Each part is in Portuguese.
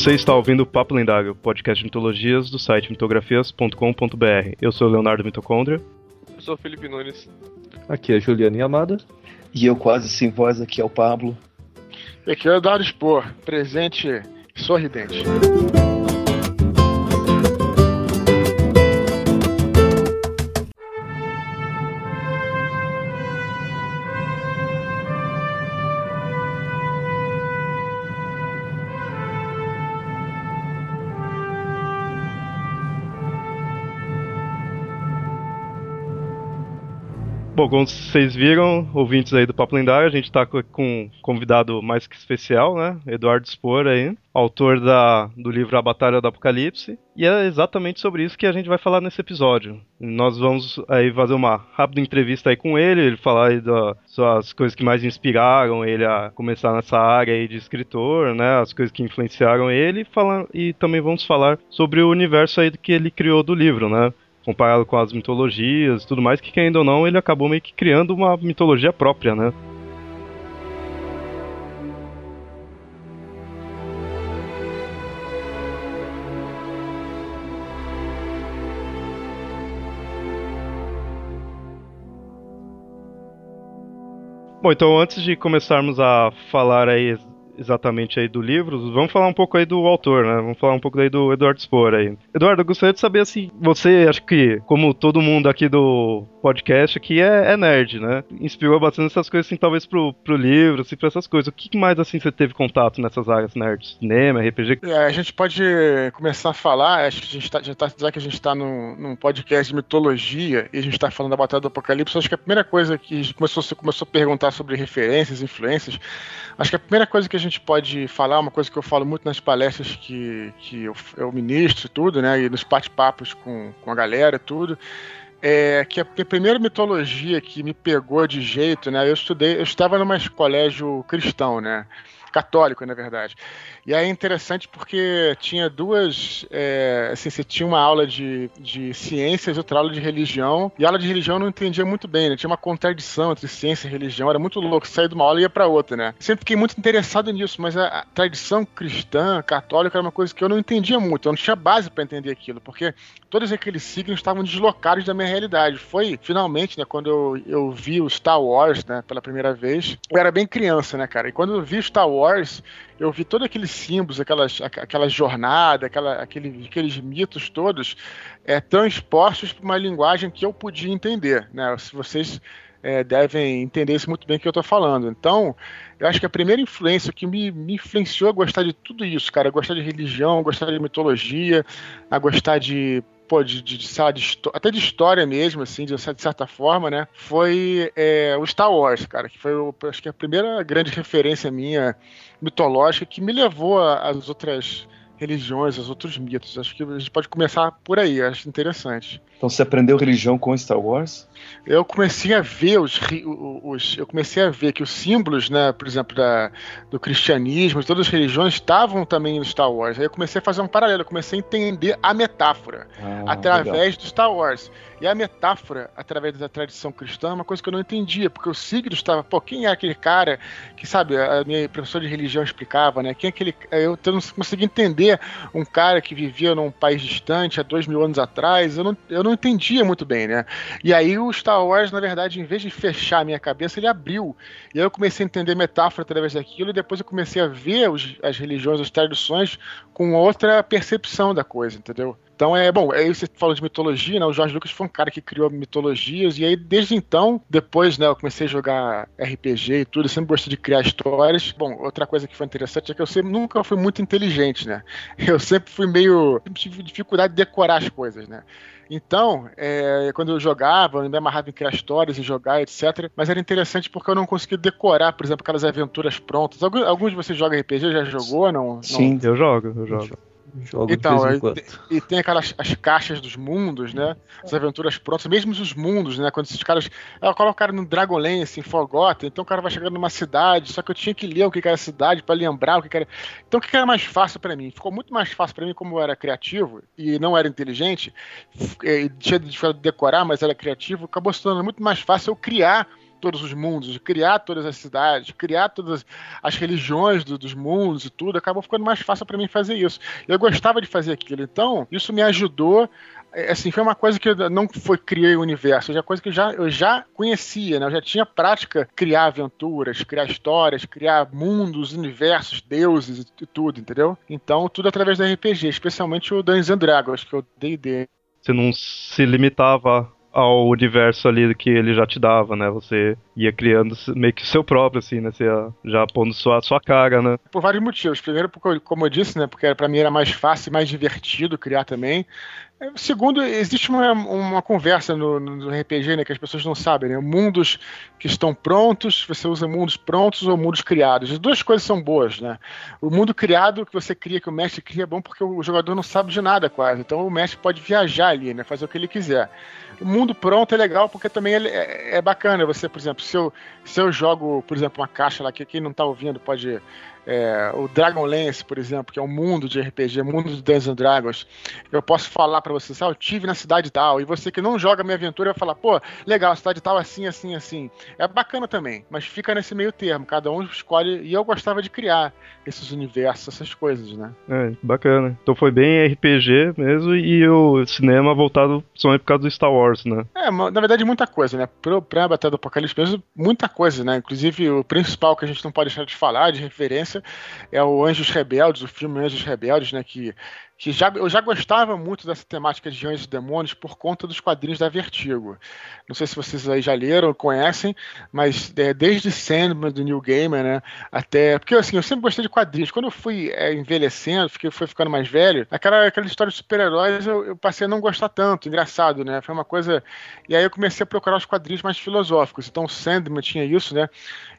Você está ouvindo o Papo Lendário, podcast de mitologias do site mitografias.com.br. Eu sou o Leonardo Mitocôndria. Eu sou o Felipe Nunes. Aqui é Juliana Yamada. E eu quase sem voz, aqui é o Pablo. E aqui é o Dário Spor, presente sorridente. Bom, como vocês viram, ouvintes aí do Papo Lendário, a gente está com um convidado mais que especial, né? Eduardo Spor aí, autor da, do livro A Batalha do Apocalipse. E é exatamente sobre isso que a gente vai falar nesse episódio. Nós vamos aí fazer uma rápida entrevista aí com ele, ele falar aí das coisas que mais inspiraram ele a começar nessa área aí de escritor, né? As coisas que influenciaram ele, falar, e também vamos falar sobre o universo aí que ele criou do livro, né? Comparado com as mitologias e tudo mais, que ainda ou não ele acabou meio que criando uma mitologia própria, né? Bom, então antes de começarmos a falar aí exatamente aí do livro, vamos falar um pouco aí do autor, né? Vamos falar um pouco aí do Eduardo Spor aí. Eduardo, eu gostaria de saber assim, você, acho que, como todo mundo aqui do podcast aqui é, é nerd, né? Inspirou bastante essas coisas, assim, talvez pro, pro livro, assim, pra essas coisas. O que mais, assim, você teve contato nessas áreas nerds? Cinema, RPG? É, a gente pode começar a falar, acho que a gente tá, já, tá, já que a gente tá num, num podcast de mitologia e a gente tá falando da Batalha do Apocalipse, acho que a primeira coisa que começou, você começou a perguntar sobre referências, influências, acho que a primeira coisa que a gente pode falar, uma coisa que eu falo muito nas palestras que, que eu, eu ministro tudo, né, e nos bate-papos com, com a galera tudo, é, que a, a, primeira mitologia que me pegou de jeito, né? Eu estudei, eu estava num colégio cristão, né? Católico, na verdade. E aí é interessante porque tinha duas. É, assim, você tinha uma aula de, de ciências outra aula de religião. E a aula de religião eu não entendia muito bem, né? Tinha uma contradição entre ciência e religião. Era muito louco. Sair de uma aula e ia pra outra, né? Sempre fiquei muito interessado nisso, mas a, a tradição cristã, católica, era uma coisa que eu não entendia muito. Eu não tinha base para entender aquilo, porque todos aqueles signos estavam deslocados da minha realidade. Foi finalmente, né, quando eu, eu vi o Star Wars, né, pela primeira vez. Eu era bem criança, né, cara? E quando eu vi Star Wars, eu vi todos aqueles símbolos, aquelas, aquela jornada, aquela, aquele, aqueles mitos todos é, transpostos para uma linguagem que eu podia entender. Né? Se vocês é, devem entender isso muito bem que eu estou falando. Então, eu acho que a primeira influência que me, me influenciou a gostar de tudo isso, cara, a gostar de religião, a gostar de mitologia, a gostar de pô, de, de, de, de, até de história mesmo, assim, de, certa forma, né? Foi é, o Star Wars, cara, que foi, acho que a primeira grande referência minha mitológica que me levou às outras religiões, aos outros mitos. Acho que a gente pode começar por aí, acho interessante. Então você aprendeu religião com Star Wars? Eu comecei a ver os, os, eu comecei a ver que os símbolos, né, por exemplo, da, do cristianismo, de todas as religiões estavam também no Star Wars. Aí eu comecei a fazer um paralelo, eu comecei a entender a metáfora ah, através legal. do Star Wars. E a metáfora, através da tradição cristã, é uma coisa que eu não entendia, porque o signo estava, pô, quem é aquele cara que, sabe, a minha professora de religião explicava, né? Quem é aquele. Eu, eu não conseguia entender um cara que vivia num país distante há dois mil anos atrás, eu não, eu não não entendia muito bem, né? E aí o Star Wars, na verdade, em vez de fechar a minha cabeça, ele abriu. E aí eu comecei a entender metáfora através daquilo, e depois eu comecei a ver os, as religiões, as tradições com outra percepção da coisa, entendeu? Então é bom, aí você falou de mitologia, né? O Jorge Lucas foi um cara que criou mitologias, e aí desde então, depois, né, eu comecei a jogar RPG e tudo, eu sempre gostei de criar histórias. Bom, outra coisa que foi interessante é que eu sempre, nunca fui muito inteligente, né? Eu sempre fui meio. tive dificuldade de decorar as coisas, né? Então, é, quando eu jogava, eu me amarrava em criar histórias e jogar, etc. Mas era interessante porque eu não conseguia decorar, por exemplo, aquelas aventuras prontas. Alguns de vocês jogam RPG? Já jogou? Não, Sim, não... eu jogo, eu jogo. Jogo então, e, e, tem aquelas as caixas dos mundos, né? As aventuras prontas, mesmo os mundos, né? Quando esses caras. Ela coloca o cara no Dragonlance, em Forgotten, então o cara vai chegando numa cidade, só que eu tinha que ler o que era a cidade para lembrar o que era. Então o que era mais fácil para mim? Ficou muito mais fácil para mim, como eu era criativo e não era inteligente, e tinha de decorar, mas era criativo, acabou se tornando muito mais fácil eu criar todos os mundos, de criar todas as cidades, criar todas as religiões do, dos mundos e tudo, acabou ficando mais fácil para mim fazer isso. Eu gostava de fazer aquilo, então isso me ajudou é, assim, foi uma coisa que eu não foi criei o universo, já coisa que eu já, eu já conhecia, né? Eu já tinha prática criar aventuras, criar histórias, criar mundos, universos, deuses e, tudo, entendeu? Então, tudo através da RPG, especialmente o Dungeons and Dragons, que eu dei D&D. Você não se limitava ao universo ali que ele já te dava, né? Você ia criando meio que o seu próprio, assim, né? Você ia já pondo sua, sua cara, né? Por vários motivos. Primeiro, porque, como eu disse, né? Porque para mim era mais fácil mais divertido criar também. Segundo, existe uma, uma conversa no, no, RPG, né, que as pessoas não sabem, né? Mundos que estão prontos, você usa mundos prontos ou mundos criados. As duas coisas são boas, né? O mundo criado que você cria, que o mestre cria, é bom porque o jogador não sabe de nada quase. Então o mestre pode viajar ali, né? Fazer o que ele quiser. O mundo pronto é legal porque também é, é bacana. Você, por exemplo, se eu, se eu jogo, por exemplo, uma caixa lá que quem não está ouvindo pode é, o Dragonlance, por exemplo, que é um mundo de RPG, mundo de Dungeons and Dragons, eu posso falar para você, ah, eu tive na cidade tal, e você que não joga minha aventura vai falar, pô, legal, a cidade tal assim, assim, assim. É bacana também, mas fica nesse meio termo, cada um escolhe, e eu gostava de criar esses universos, essas coisas, né? É, bacana. Então foi bem RPG mesmo, e o cinema voltado só por causa do Star Wars, né? É, na verdade muita coisa, né? Pro, pra Batalha do Apocalipse mesmo, muita coisa, né? Inclusive o principal que a gente não pode deixar de falar, de referência, é o Anjos Rebeldes, o filme Anjos Rebeldes, né? Que que já, eu já gostava muito dessa temática de anjos e demônios por conta dos quadrinhos da Vertigo. Não sei se vocês aí já leram ou conhecem, mas é, desde Sandman, do New Gamer, né, até... Porque, assim, eu sempre gostei de quadrinhos. Quando eu fui é, envelhecendo, fiquei, fui ficando mais velho, aquela, aquela história de super-heróis eu, eu, passei a não gostar tanto. Engraçado, né? Foi uma coisa... E aí eu comecei a procurar os quadrinhos mais filosóficos. Então, Sandman tinha isso, né?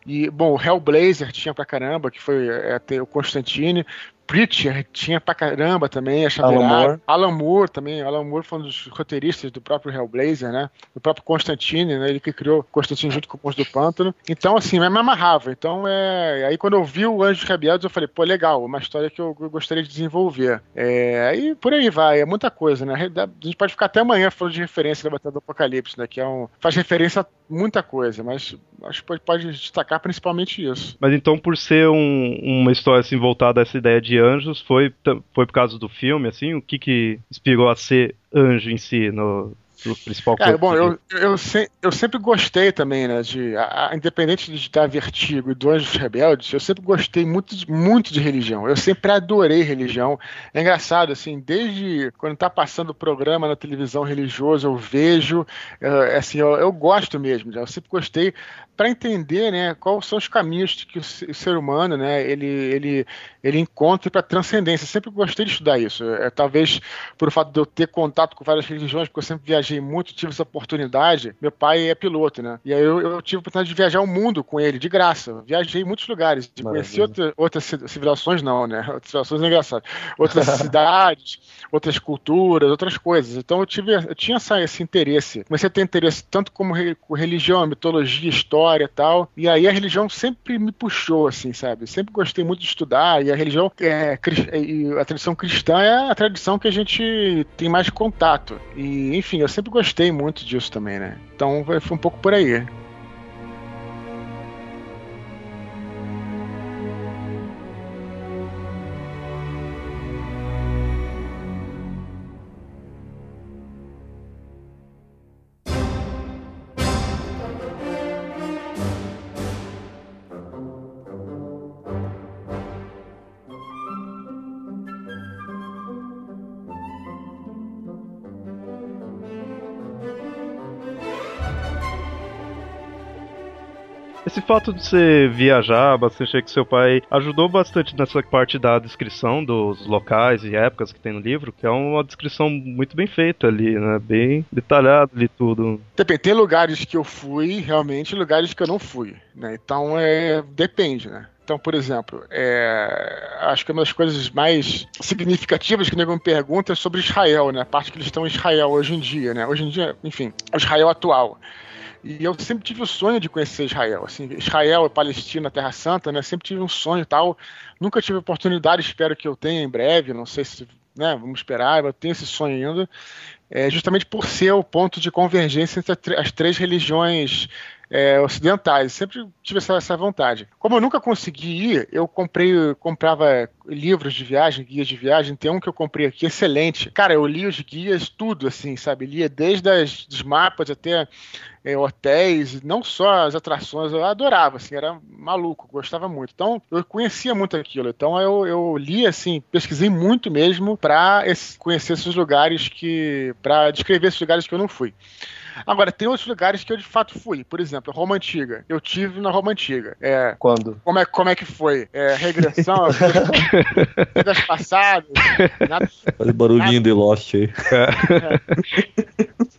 E, bom, o Hellblazer tinha pra caramba, que foi até o Constantine. Preacher tinha pra caramba também, a Alan Moore. Alan Moore também. Alan Moore foi um dos roteiristas do próprio Hellblazer, né? Do próprio Constantine, né? Ele que criou Constantine junto com o Monstro do Pântano. Então, assim, me amarrava. Então, é... aí quando eu vi o Anjos Rebeldes, eu falei, pô, legal, uma história que eu gostaria de desenvolver. É... Aí por aí vai, é muita coisa, né? A gente pode ficar até amanhã falando de referência da Batalha do Apocalipse, né? Que é um... faz referência a muita coisa, mas acho que pode, pode destacar principalmente isso. Mas então, por ser um, uma história assim voltada a essa ideia de anjos, foi, foi por causa do filme, assim? O que que inspirou a ser anjo em si no, o principal Cara, bom, eu, eu, se, eu, sempre gostei também, né, de, a, a, independente de dar Vertigo e do Anjos Rebeldes, eu sempre gostei muito, muito de religião, eu sempre adorei religião, é engraçado, assim, desde quando tá passando o programa na televisão religioso, eu vejo, uh, assim, eu, eu, gosto mesmo, eu sempre gostei, para entender, né, quais são os caminhos que o, o ser humano, né, ele, ele, ele encontra para transcendência, eu sempre gostei de estudar isso, é, talvez por fato de eu ter contato com várias religiões, porque eu sempre viajei muito, tive essa oportunidade. Meu pai é piloto, né? E aí eu, eu tive a oportunidade de viajar o mundo com ele, de graça. Viajei em muitos lugares. De conhecer outra, outras civilizações, não, né? Outras civilizações é engraçado. Outras cidades, outras culturas, outras coisas. Então eu tive, eu tinha essa, esse interesse. Comecei a ter interesse tanto como re, religião, mitologia, história e tal. E aí a religião sempre me puxou, assim, sabe? Sempre gostei muito de estudar. E a religião, é, a tradição cristã é a tradição que a gente tem mais contato. E, enfim, eu sempre sempre gostei muito disso também, né? Então foi um pouco por aí. Fato de você viajar bastante com seu pai ajudou bastante nessa parte da descrição dos locais e épocas que tem no livro, que é uma descrição muito bem feita ali, né? Bem detalhado ali tudo. Depende, tem lugares que eu fui, realmente, lugares que eu não fui, né? Então, é, depende, né? Então, por exemplo, é, acho que uma das coisas mais significativas que o nego me pergunta é sobre Israel, né? A parte que eles estão em Israel hoje em dia, né? Hoje em dia, enfim, Israel atual. E eu sempre tive o sonho de conhecer Israel. Assim, Israel e Palestina, Terra Santa, né? Sempre tive um sonho e tal. Nunca tive oportunidade, espero que eu tenha em breve. Não sei se, né? Vamos esperar. Eu tenho esse sonho ainda. é, justamente por ser o ponto de convergência entre as três religiões é, ocidentais. Sempre tive essa, essa, vontade. Como eu nunca consegui ir, eu comprei, comprava livros de viagem, guias de viagem. Tem um que eu comprei aqui, excelente. Cara, eu li os guias, tudo, assim, sabe? Lia desde as, os mapas até é, hotéis, não só as atrações, eu adorava, assim, era maluco, gostava muito. Então, eu conhecia muito aquilo. Então, eu, eu li, assim, pesquisei muito mesmo para conhecer esses lugares que. para descrever esses lugares que eu não fui. Agora, tem outros lugares que eu de fato fui. Por exemplo, Roma Antiga. Eu tive na Roma Antiga. É, Quando? Como é, como é que foi? É, regressão, vidas passadas. Nada, Olha o barulhinho nada, de Lost aí. É,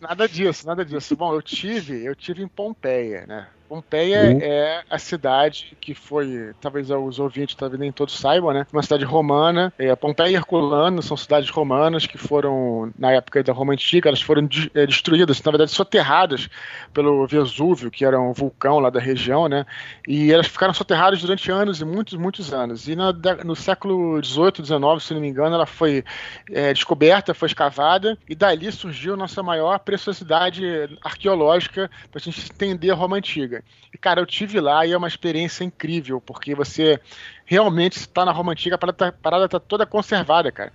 nada disso, nada disso. Bom, eu tive, eu tive em Pompeia, né? Pompeia uhum. é a cidade que foi, talvez os ouvintes talvez nem todos saibam, né? Uma cidade romana. É, Pompeia e Herculano são cidades romanas que foram, na época da Roma Antiga, elas foram de, é, destruídas, na verdade soterradas pelo Vesúvio, que era um vulcão lá da região, né? E elas ficaram soterradas durante anos e muitos, muitos anos. E no, no século XVIII, XIX, se não me engano, ela foi é, descoberta, foi escavada, e dali surgiu nossa maior preciosidade arqueológica para a gente entender a Roma Antiga. E, cara, eu tive lá e é uma experiência incrível, porque você realmente está na Roma Antiga, a parada, tá, parada tá toda conservada, cara.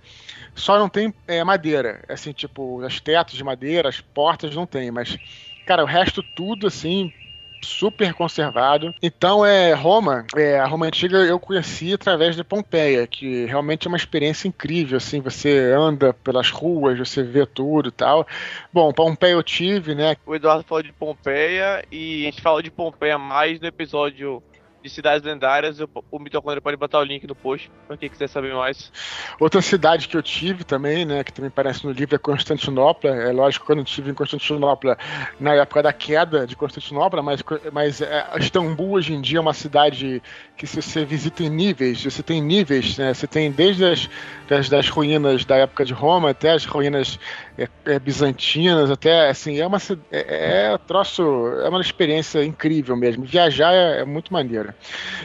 Só não tem é, madeira, assim, tipo, os tetos de madeira, as portas não tem, mas, cara, o resto tudo, assim, super conservado. Então, é Roma, é, a Roma antiga eu conheci através de Pompeia, que realmente é uma experiência incrível, assim, você anda pelas ruas, você vê tudo e tal. Bom, Pompeia eu tive, né? O Eduardo falou de Pompeia e a gente falou de Pompeia mais no episódio de cidades lendárias, o Mitocôndria pode botar o link no post para quem quiser saber mais. Outra cidade que eu tive também, né, que também aparece no livro é Constantinopla. É lógico quando eu estive em Constantinopla na época da queda de Constantinopla, mas, mas é, Istambul hoje em dia é uma cidade que se você visita em níveis, você tem níveis, né, você tem desde as das, das ruínas da época de Roma até as ruínas é, é, bizantinas, até assim, é uma é, é troço, é uma experiência incrível mesmo. Viajar é, é muito maneiro.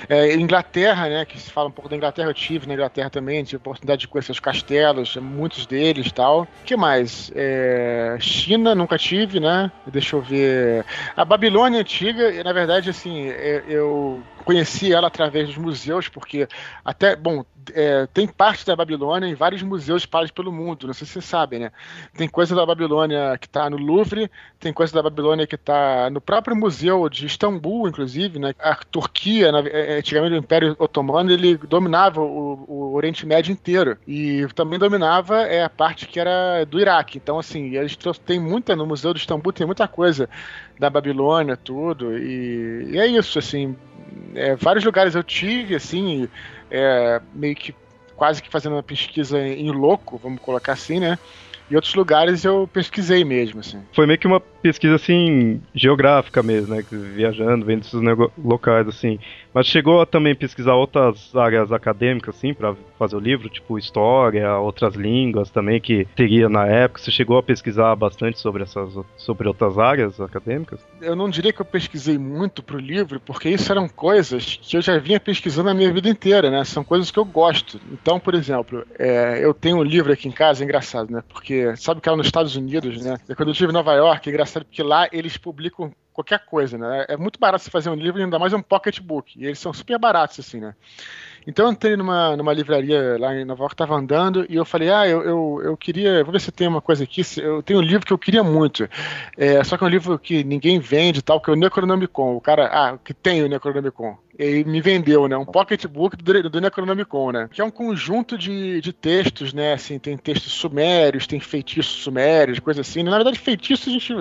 É, Inglaterra, né, que se fala um pouco da Inglaterra, eu tive na Inglaterra também, tive a oportunidade de conhecer os castelos, muitos deles tal. que mais? É, China, nunca tive, né? Deixa eu ver. A Babilônia antiga, na verdade, assim, é, eu conheci ela através dos museus, porque até, bom, é, tem parte da Babilônia em vários museus espalhados pelo mundo, não sei se vocês sabem, né? Tem coisa da Babilônia que está no Louvre, tem coisa da Babilônia que está no próprio museu de Istambul, inclusive, né? A Turquia, é, antigamente o Império Otomano, ele dominava o, o Oriente Médio inteiro e também dominava é, a parte que era do Iraque. Então, assim, eles tem muita, no Museu de Istambul tem muita coisa da Babilônia, tudo, e, e é isso, assim, é, vários lugares eu tive, assim, é, meio que quase que fazendo uma pesquisa em louco, vamos colocar assim, né? E outros lugares eu pesquisei mesmo, assim. Foi meio que uma pesquisa, assim, geográfica mesmo, né? Viajando, vendo esses locais, assim. Mas chegou a também pesquisar outras áreas acadêmicas, assim, para fazer o livro, tipo história, outras línguas também que teria na época. Você chegou a pesquisar bastante sobre essas, sobre outras áreas acadêmicas? Eu não diria que eu pesquisei muito pro livro, porque isso eram coisas que eu já vinha pesquisando a minha vida inteira, né? São coisas que eu gosto. Então, por exemplo, é, eu tenho um livro aqui em casa, é engraçado, né? Porque sabe que é nos Estados Unidos, né? E quando eu estive em Nova York, é engraçado porque lá eles publicam qualquer coisa, né? É muito barato você fazer um livro, ainda mais um pocketbook. E eles são super baratos, assim, né? Então eu entrei numa, numa livraria lá em Nova York, tava andando, e eu falei, ah, eu, eu, eu queria, vou ver se tem uma coisa aqui, eu tenho um livro que eu queria muito, é, só que é um livro que ninguém vende tal, que é o Necronomicon, o cara, ah, que tem o Necronomicon ele me vendeu, né? Um pocketbook do, do Necronomicon, né? Que é um conjunto de, de textos, né? Assim, tem textos sumérios, tem feitiços sumérios, coisa assim. Na verdade, feitiços a gente.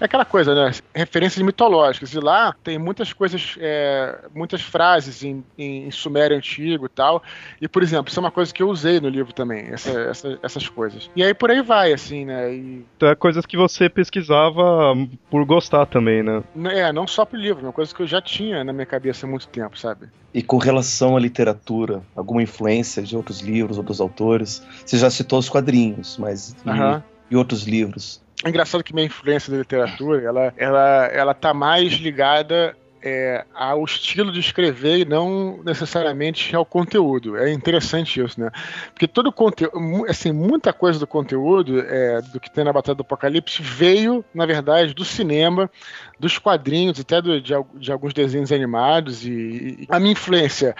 É aquela coisa, né? Referências mitológicas. E lá tem muitas coisas, é, muitas frases em, em, sumério antigo e tal. E, por exemplo, isso é uma coisa que eu usei no livro também, essa, essa, essas coisas. E aí por aí vai, assim, né? E... Então é coisas que você pesquisava por gostar também, né? É, não só pro livro, é uma coisa que eu já tinha na minha cabeça há muito tempo tempo, sabe? E com relação à literatura, alguma influência de outros livros, outros autores? Você já citou os quadrinhos, mas uhum. e, e outros livros? É engraçado que minha influência da literatura, ela, ela, ela tá mais ligada é, ao estilo de escrever e não necessariamente ao conteúdo. É interessante isso, né? Porque todo conteúdo, assim, muita coisa do conteúdo é, do que tem na Batalha do Apocalipse veio, na verdade, do cinema, dos quadrinhos, até do, de, de, alguns desenhos animados e, e a minha influência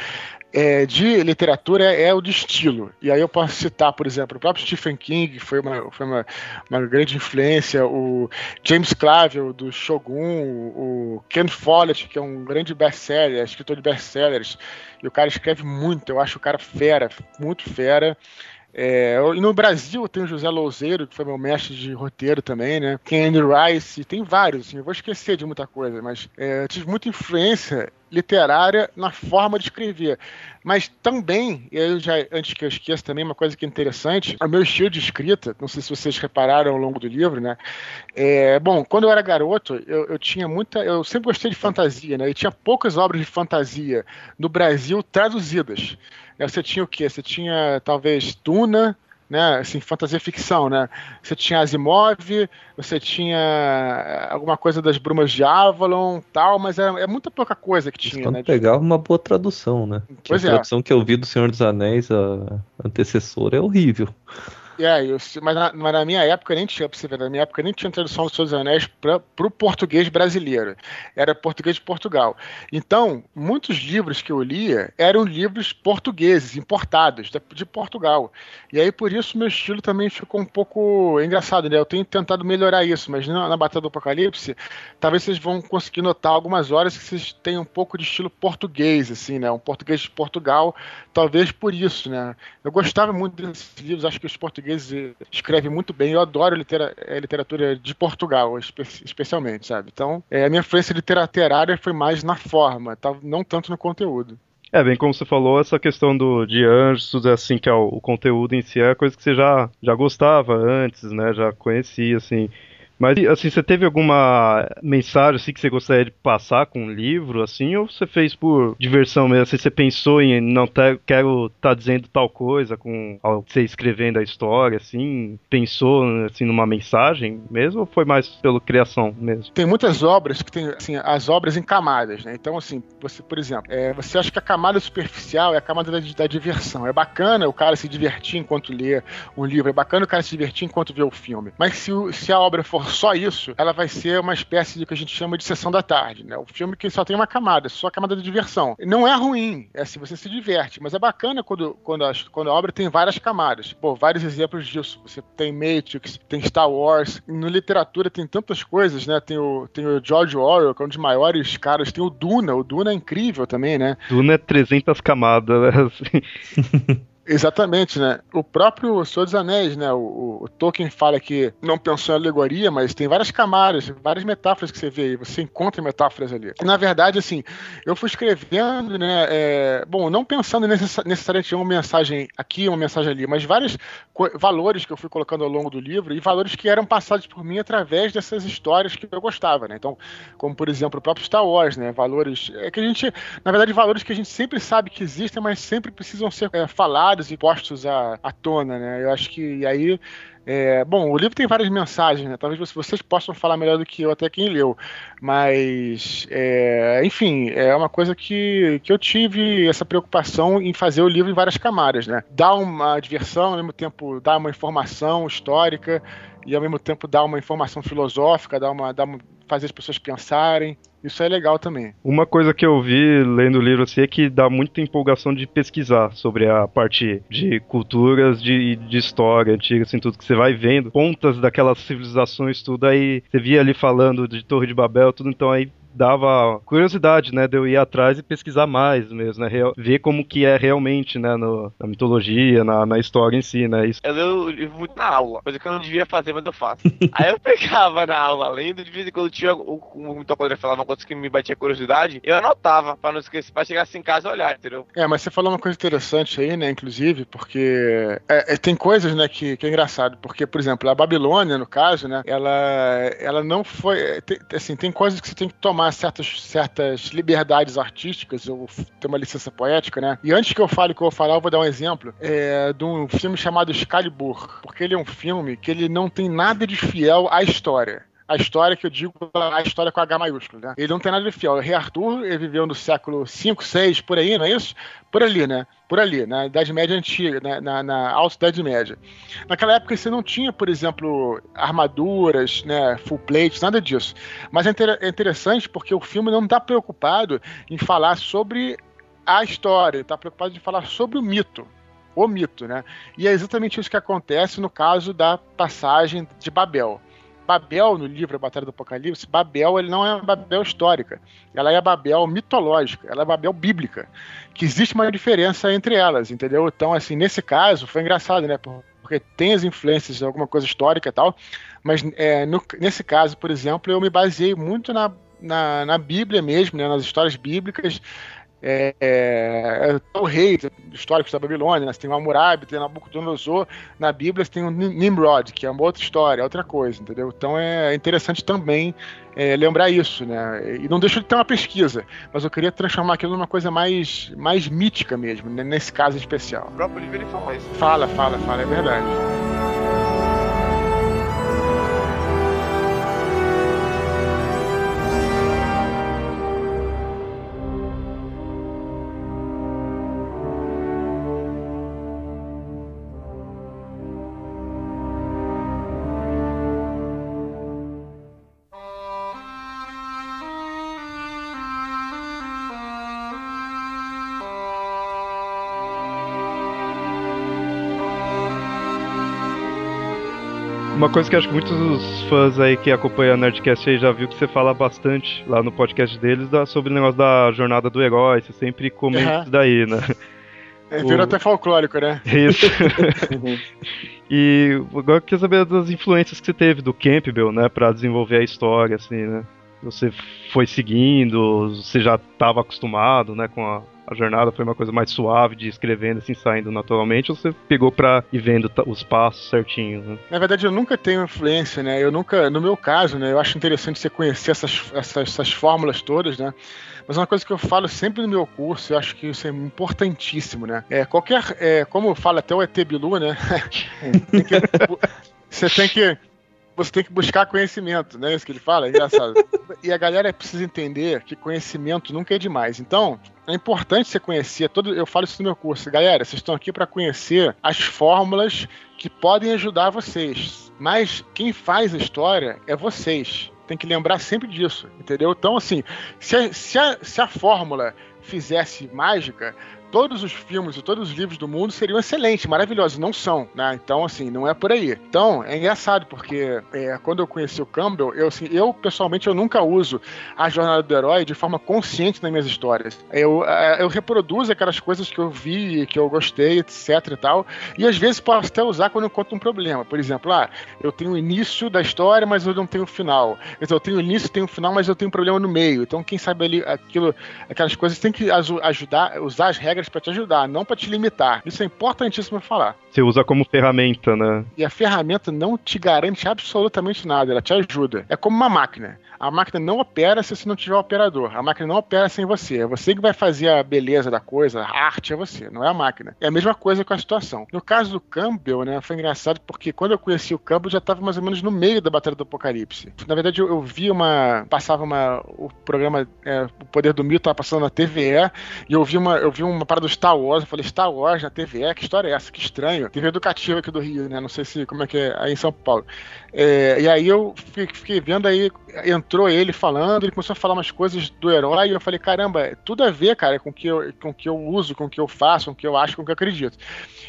é, de literatura é o de estilo. E aí eu posso citar, por exemplo, o próprio Stephen King, que foi uma, foi uma, uma grande influência, o James Clavell, do Shogun, o Ken Follett, que é um grande best-seller, escritor de best-sellers, e o cara escreve muito, eu acho o cara fera, muito fera. É, no Brasil tem o José Louzeiro, que foi meu mestre de roteiro também, né? Tem Rice, tem vários, assim, eu vou esquecer de muita coisa, mas é, eu tive muita influência literária na forma de escrever. Mas também, e aí já, antes que eu esqueça também, uma coisa que é interessante, o meu estilo de escrita, não sei se vocês repararam ao longo do livro, né? É, bom, quando eu era garoto, eu, eu, tinha muita. Eu sempre gostei de fantasia, né? E tinha poucas obras de fantasia no Brasil traduzidas. Você tinha o quê? Você tinha talvez Tuna, né, assim, fantasia ficção, né? Você tinha Asimov, você tinha alguma coisa das Brumas de Avalon, tal, mas é, é muita pouca coisa que tinha, né? pegava uma boa tradução, né? Pois a é. tradução que eu vi do Senhor dos Anéis, a antecessora, é horrível. É, eu, mas, na, mas na minha época nem tinha, você ver, na minha época nem tinha tradução dos Seus Anéis para o português brasileiro. Era português de Portugal. Então, muitos livros que eu lia eram livros portugueses, importados de, de Portugal. E aí, por isso, meu estilo também ficou um pouco engraçado, né? Eu tenho tentado melhorar isso, mas na, na Batalha do Apocalipse, talvez vocês vão conseguir notar algumas horas que vocês têm um pouco de estilo português, assim, né? Um português de Portugal, talvez por isso, né? Eu gostava muito desses livros, acho que os portugueses escrevem muito bem. Eu adoro litera é, literatura de Portugal, espe especialmente, sabe? Então, é, a minha influência literária foi mais na forma, tá? não tanto no conteúdo. É, bem como você falou, essa questão do, de anjos, assim, que é o, o, conteúdo em si, é coisa que você já, já gostava antes, né, já conhecia, assim. Mas, assim, você teve alguma mensagem, assim, que você gostaria de passar com um livro, assim, ou você fez por diversão mesmo? Assim, você pensou em, não ter, quero estar tá dizendo tal coisa com você escrevendo a história, assim, pensou, assim, numa mensagem mesmo, ou foi mais pela criação mesmo? Tem muitas obras que tem, assim, as obras em camadas, né? Então, assim, você, por exemplo, é, você acha que a camada superficial é a camada da, da diversão. É bacana o cara se divertir enquanto lê um livro, é bacana o cara se divertir enquanto vê o filme. Mas se, se a obra for só isso, ela vai ser uma espécie de que a gente chama de sessão da tarde, né? O filme que só tem uma camada, só a camada de diversão. Não é ruim, é assim, você se diverte, mas é bacana quando, quando, a, quando a obra tem várias camadas. Pô, vários exemplos disso. Você tem Matrix, tem Star Wars. No literatura tem tantas coisas, né? Tem o, tem o George Orwell, que é um dos maiores caras. Tem o Duna, o Duna é incrível também, né? Duna é 300 camadas, né? Assim. Exatamente, né? O próprio Senhor dos Anéis, né? O, o, Tolkien fala que não pensou em alegoria, mas tem várias camadas, várias metáforas que você vê aí, você encontra metáforas ali. Na verdade, assim, eu fui escrevendo, né? É, bom, não pensando necessariamente em uma mensagem aqui, uma mensagem ali, mas vários valores que eu fui colocando ao longo do livro e valores que eram passados por mim através dessas histórias que eu gostava, né? Então, como por exemplo o próprio Star Wars, né? Valores é que a gente, na verdade, valores que a gente sempre sabe que existem, mas sempre precisam ser é, falados e postos à, à tona, né? Eu acho que aí é, bom, o livro tem várias mensagens, né? Talvez vocês possam falar melhor do que eu, até quem leu. Mas, é, enfim, é uma coisa que, que eu tive essa preocupação em fazer o livro em várias camadas, né? Dar uma diversão, ao mesmo tempo dar uma informação histórica e ao mesmo tempo dar uma informação filosófica, dar uma fazer as pessoas pensarem. Isso é legal também. Uma coisa que eu vi lendo o livro assim é que dá muita empolgação de pesquisar sobre a parte de culturas, de, de história antiga, assim, tudo que você vai vendo, pontas daquelas civilizações, tudo aí. Você via ali falando de Torre de Babel, tudo, então aí dava curiosidade, né, de eu ir atrás e pesquisar mais mesmo, né, Real, ver como que é realmente, né, no, na mitologia, na, na história em si, né. Isso. Eu leio o livro muito na aula, coisa que eu não devia fazer, mas eu faço. Aí eu pegava na aula lendo, de vez em quando tinha o, o mitocondria falava uma coisa que me batia curiosidade, eu anotava, pra não esquecer, pra chegar assim em casa e olhar, entendeu? É, mas você falou uma coisa interessante aí, né, inclusive, porque é, é, tem coisas, né, que, que é engraçado, porque, por exemplo, a Babilônia, no caso, né, ela, ela não foi, tem, assim, tem coisas que você tem que tomar tomar certas, certas liberdades artísticas, ou ter uma licença poética, né? E antes que eu fale o que eu vou falar, eu vou dar um exemplo é, de um filme chamado Excalibur, porque ele é um filme que ele não tem nada de fiel à história a história que eu digo, a história com H maiúsculo, né? Ele não tem nada de fiel. O rei Arthur, ele viveu no século 5, 6, por aí, não é isso? Por ali, né? Por ali, na Idade Média Antiga, na, na, na Alta Idade Média. Naquela época você não tinha, por exemplo, armaduras, né, full plates, nada disso. Mas é, inter é interessante porque o filme não está preocupado em falar sobre a história, está preocupado em falar sobre o mito, o mito, né? E é exatamente isso que acontece no caso da passagem de Babel. Babel, no livro A Batalha do Apocalipse, Babel ele não é Babel histórica. Ela é Babel mitológica, ela é Babel bíblica. Que existe uma diferença entre elas, entendeu? Então, assim, nesse caso, foi engraçado, né? Porque tem as influências de alguma coisa histórica e tal, mas é, no, nesse caso, por exemplo, eu me baseei muito na, na, na Bíblia mesmo, né, nas histórias bíblicas, é, é, é, o rei histórico da Babilônia, né? você tem o Hammurabi, tem Nabucodonosor, na Bíblia você tem o Nimrod, que é uma outra história, é outra coisa, entendeu? Então é interessante também é, lembrar isso, né? E não deixa de ter uma pesquisa, mas eu queria transformar aquilo numa coisa mais, mais mítica mesmo, né? nesse caso especial. O próprio livro ele fala isso. Fala, fala, fala, é verdade. Uma coisa que acho que muitos dos fãs aí que acompanham a Nerdcast aí já viu que você fala bastante lá no podcast deles da, sobre o negócio da jornada do herói, você sempre comenta uhum. isso daí, né? É, virou o... até folclórico, né? Isso. e agora eu queria saber das influências que você teve do Campbell, né, pra desenvolver a história, assim, né? Você foi seguindo, você já estava acostumado, né, com a, a jornada foi uma coisa mais suave de escrevendo assim, saindo naturalmente, ou você pegou pra ir vendo os passos certinho, né? Na verdade, eu nunca tenho influência, né? Eu nunca, no meu caso, né, eu acho interessante você conhecer essas, essas, essas fórmulas todas, né? Mas uma coisa que eu falo sempre no meu curso, eu acho que isso é importantíssimo, né? É, qualquer, é, como fala até o ET Bilu, né? você tem que você tem que buscar conhecimento, né? Isso que ele fala, é engraçado. e a galera precisa entender que conhecimento nunca é demais. Então, é importante você conhecer todo. Eu falo isso no meu curso, galera. Vocês estão aqui para conhecer as fórmulas que podem ajudar vocês. Mas quem faz a história é vocês. Tem que lembrar sempre disso, entendeu? Então, assim, se a, se a, se a fórmula fizesse mágica, todos os filmes e todos os livros do mundo seriam excelentes, maravilhosos, não são, né? Então, assim, não é por aí. Então, é engraçado, porque é, quando eu conheci o Campbell, eu, assim, eu, pessoalmente, eu nunca uso a jornada do herói de forma consciente nas minhas histórias. Eu, é, eu reproduzo aquelas coisas que eu vi, que eu gostei, etc e tal, e às vezes posso até usar quando eu conto um problema. Por exemplo, ah, eu tenho o início da história, mas eu não tenho o final. Então, eu tenho o início, tenho o final, mas eu tenho um problema no meio. Então, quem sabe ali, aquilo, aquelas coisas tem que ajudar, usar as regras regras para te ajudar, não para te limitar. Isso é importantíssimo falar. Você usa como ferramenta, né? E a ferramenta não te garante absolutamente nada, ela te ajuda. É como uma máquina. A máquina não opera se você não tiver operador. A máquina não opera sem você. É você que vai fazer a beleza da coisa, a arte é você, não é a máquina. É a mesma coisa com a situação. No caso do Campbell, né, foi engraçado porque quando eu conheci o Campbell já estava mais ou menos no meio da Batalha do Apocalipse. Na verdade, eu, eu vi uma. Passava uma. O programa é, O Poder do Mito estava passando na TVE e eu vi uma, eu vi uma parada do Star Wars. Eu falei, Star Wars na TVE? Que história é essa? Que estranho. TV educativa aqui do Rio, né? Não sei se como é que é aí em São Paulo. É, e aí eu fiquei, fiquei vendo aí, entrou ele falando, ele começou a falar umas coisas do herói, e eu falei, caramba, é tudo a ver, cara, com que o com que eu uso, com o que eu faço, com o que eu acho, com o que eu acredito.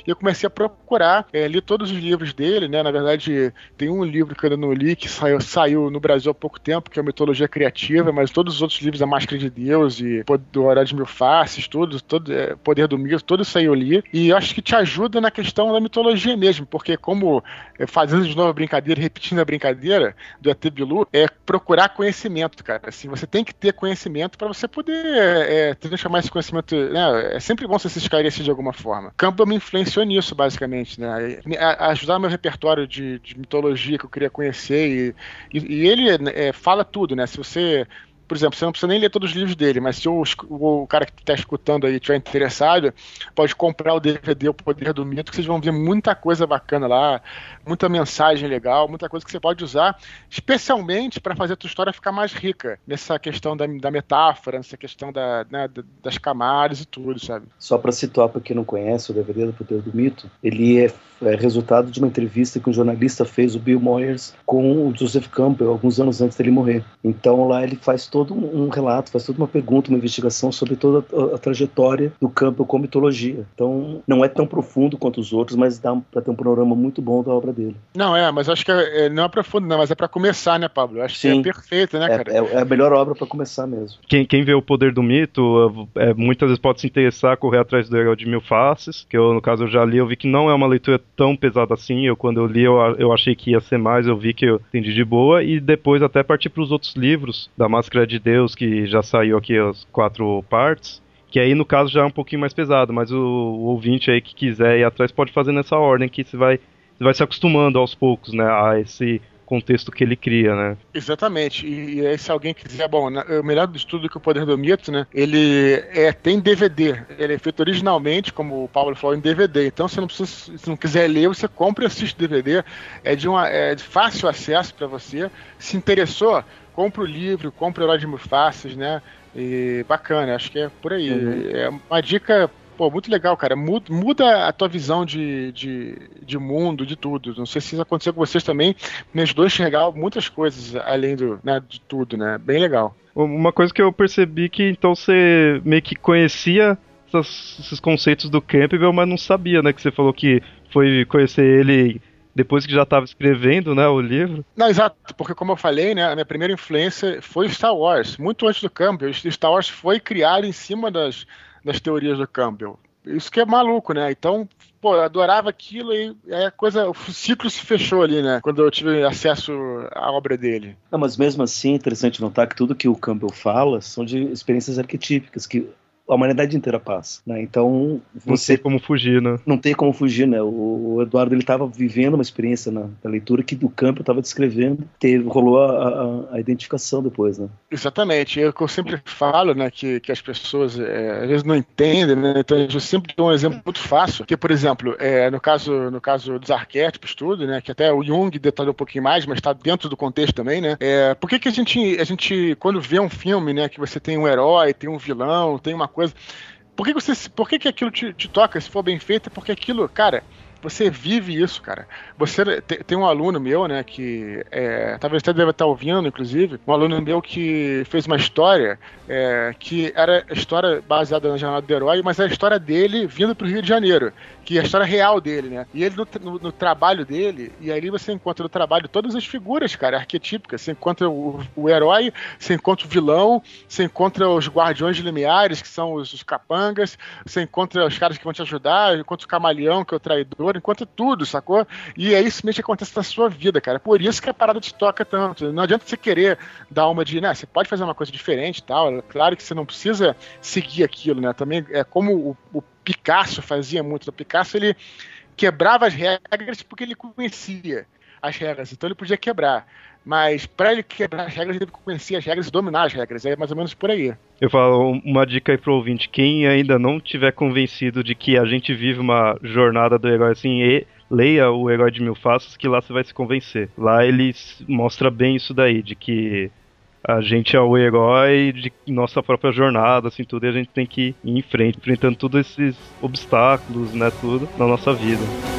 E eu comecei a procurar, é, li todos os livros dele, né? Na verdade, tem um livro que eu ainda não li, que saiu, saiu no Brasil há pouco tempo, que é Mitologia Criativa, mas todos os outros livros, A Máscara de Deus e do Horário de Mil Faces, tudo, todo, é, Poder do Mito, tudo isso aí eu li. E acho que te ajuda na questão da mitologia mesmo, porque como, é, fazendo de novo a brincadeira, repetindo a brincadeira do ET Bilu, é procurar conhecimento, cara. Assim, você tem que ter conhecimento para você poder é, transformar esse conhecimento. Né? É sempre bom você se esclarecer de alguma forma. Campbell me influenciou nisso, basicamente, né? ajudar meu repertório de, de, mitologia que eu queria conhecer e, e, e ele é, fala tudo, né? Se você por exemplo, você não precisa nem ler todos os livros dele, mas se o, o cara que está escutando aí estiver interessado, pode comprar o DVD O Poder do Mito, que vocês vão ver muita coisa bacana lá, muita mensagem legal, muita coisa que você pode usar, especialmente para fazer a tua história ficar mais rica, nessa questão da, da metáfora, nessa questão da, né, das camadas e tudo, sabe? Só para situar para quem não conhece o DVD do Poder do Mito, ele é, é, resultado de uma entrevista que um jornalista fez, o Bill Moyers, com o Joseph Campbell, alguns anos antes dele morrer. Então lá ele faz todo um relato, faz toda uma pergunta, uma investigação sobre toda a, a trajetória do Campbell com mitologia. Então não é tão profundo quanto os outros, mas dá para ter um panorama muito bom da obra dele. Não, é, mas acho que é, é não é profundo, não, mas é para começar, né, Pablo? Acho Sim. que é perfeito, né, é, cara? É, é, a melhor obra para começar mesmo. Quem, quem vê o poder do mito, é, muitas vezes pode se interessar, correr atrás do Herói de Mil Faces, que eu, no caso, eu já li, eu vi que não é uma leitura tão pesada assim. Eu, quando eu li, eu, eu achei que ia ser mais, eu vi que eu entendi de boa, e depois até partir para os outros livros da Máscara de Deus, que já saiu aqui as quatro partes. Que aí, no caso, já é um pouquinho mais pesado, mas o, o ouvinte aí que quiser ir atrás pode fazer nessa ordem, que você vai, você vai se acostumando aos poucos, né, a esse contexto que ele cria, né? Exatamente. E, e se alguém quiser, bom, o melhor do estudo que o Poder do Mito, né? Ele é, tem DVD. Ele é feito originalmente, como o Paulo falou, em DVD. Então, você não precisa, se não quiser ler, você compra e assiste DVD. É de, uma, é de fácil acesso para você. Se interessou, compra o livro, compra o Herói de Faces, né? E bacana, acho que é por aí. Uhum. É uma dica Pô, muito legal, cara. Muda, muda a tua visão de, de, de, mundo, de tudo. Não sei se isso aconteceu com vocês também. Me ajudou a enxergar muitas coisas além do, né, de tudo, né? Bem legal. Uma coisa que eu percebi que então você meio que conhecia essas, esses conceitos do Campbell, mas não sabia, né? Que você falou que foi conhecer ele depois que já estava escrevendo, né, o livro. Não, exato, porque como eu falei, né, a minha primeira influência foi Star Wars, muito antes do Campbell. Star Wars foi criado em cima das, das teorias do Campbell. Isso que é maluco, né? Então, pô, eu adorava aquilo e aí a coisa, o ciclo se fechou ali, né? Quando eu tive acesso à obra dele. Não, mas mesmo assim é interessante notar que tudo que o Campbell fala são de experiências arquetípicas, que a humanidade inteira passa, né? Então você não tem como fugir, né? Não tem como fugir, né? O, o Eduardo ele estava vivendo uma experiência na, na, leitura que do campo estava descrevendo, teve rolou a, a, a, identificação depois, né? Exatamente. É o que eu sempre falo, né? Que, que as pessoas é, às vezes não entendem, né? Então eu sempre dou um exemplo muito fácil, que por exemplo, é, no caso no caso dos arquétipos tudo, né? Que até o Jung detalhou um pouquinho mais, mas está dentro do contexto também, né? É, por que que a gente a gente quando vê um filme, né? Que você tem um herói, tem um vilão, tem uma coisa coisa. Por que, você, por que, que aquilo te, te toca se for bem feito? É porque aquilo, cara, você vive isso, cara. Você tem, tem um aluno meu, né, que é, talvez até deve estar ouvindo, inclusive, um aluno meu que fez uma história é, que era história baseada na jornada do herói, mas é a história dele vindo para o Rio de Janeiro, que é a história real dele, né? E ele no, no, no, trabalho dele, e aí você encontra no trabalho todas as figuras, cara, arquetípicas. Você encontra o, o herói, você encontra o vilão, você encontra os guardiões limiares, que são os, os capangas, você encontra os caras que vão te ajudar, encontra o camaleão, que é o traidor, encontra tudo, sacou? E é isso mesmo que acontece na sua vida, cara. Por isso que a parada te toca tanto. Não adianta você querer dar uma de, né? Você pode fazer uma coisa diferente e tal. Claro que você não precisa seguir aquilo, né? Também é como o, o Picasso fazia muito. O Picasso ele quebrava as regras porque ele conhecia as regras, então ele podia quebrar. Mas para ele quebrar as regras, ele teve que conhecer as regras e dominar as regras. É mais ou menos por aí. Eu falo uma dica aí pro ouvinte: quem ainda não tiver convencido de que a gente vive uma jornada do herói assim, e leia o Herói de Mil Faces, que lá você vai se convencer. Lá ele mostra bem isso daí, de que a gente é o herói de nossa própria jornada, assim, tudo, e a gente tem que ir em frente, enfrentando todos esses obstáculos, né, tudo, na nossa vida.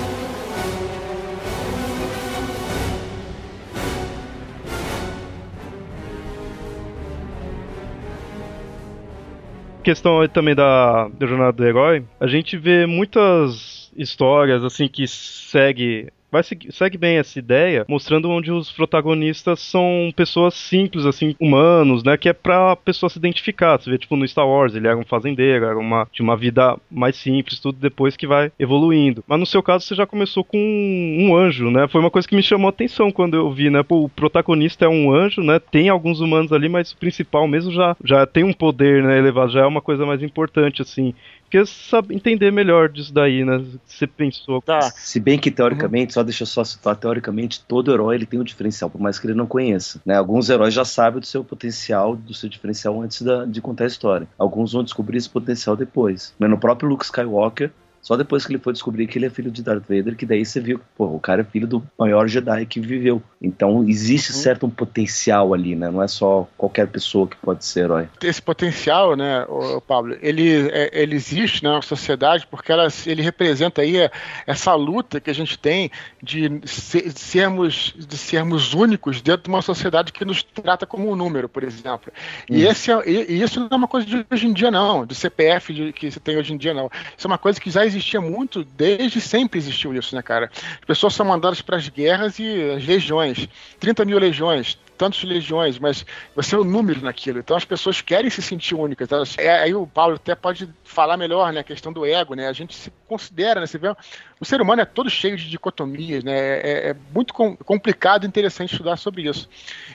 Questão também da, da jornada do herói, a gente vê muitas histórias assim que segue vai segue bem essa ideia, mostrando onde os protagonistas são pessoas simples, assim, humanos, né? Que é pra pessoa se identificar. Você vê, tipo, no Star Wars, ele era um fazendeiro, era uma, tinha uma vida mais simples, tudo depois que vai evoluindo. Mas no seu caso, você já começou com um, um anjo, né? Foi uma coisa que me chamou a atenção quando eu vi, né? Pô, o protagonista é um anjo, né? Tem alguns humanos ali, mas o principal mesmo já, já tem um poder, né? Elevado, já é uma coisa mais importante, assim. Queria saber, entender melhor disso daí, né? Você pensou. Tá. Se bem que teoricamente, só deixa eu só citar, teoricamente todo herói ele tem um diferencial, por mais que ele não conheça. Né? Alguns heróis já sabem do seu potencial, do seu diferencial antes da- de contar a história. Alguns vão descobrir esse potencial depois. Né? No próprio Luke Skywalker, só depois que ele foi descobrir que ele é filho de Darth Vader, que daí você viu, pô, o cara é filho do maior Jedi que viveu. Então existe certo um potencial ali, né? Não é só qualquer pessoa que pode ser herói. esse potencial, né, Pablo, ele, é, ele existe na sociedade porque ela, ele representa aí é, essa luta que a gente tem de, ser- de sermos, de sermos únicos dentro de uma sociedade que nos trata como um número, por exemplo. E, esse é- e- e isso não é uma coisa de hoje em dia, não, do CPF de- que você tem hoje em dia, não. Isso é uma coisa que já existia muito, desde sempre existiu isso, né, cara? As pessoas são mandadas para as guerras e as legiões, 30 mil legiões, tantos legiões, mas você é o número naquilo. Então as pessoas querem se sentir únicas. Elas, é, aí o Paulo até pode falar melhor, né? A questão do ego, né? A gente se considera, né? Você vê, o ser humano é todo cheio de dicotomias, né? É, é muito com- complicado e interessante estudar sobre isso.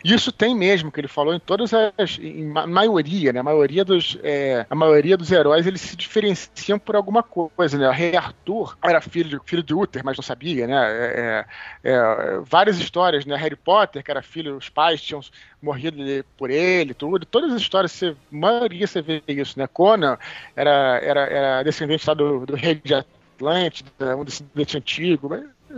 E isso tem mesmo, que ele falou em todas as. em ma- maioria, né? A maioria dos, é, a maioria dos heróis eles se diferenciam por alguma coisa, né? O rei Arthur era filho de, filho de Uther, mas não sabia, né? É, é, é, várias histórias, né? Harry Potter, que era filho, os pais tinham morrido por ele, tudo. Todas as histórias, você, maioria você vê isso, né? Conan era, era, era descendente do, do rei de Atlântida, um descendente antigo,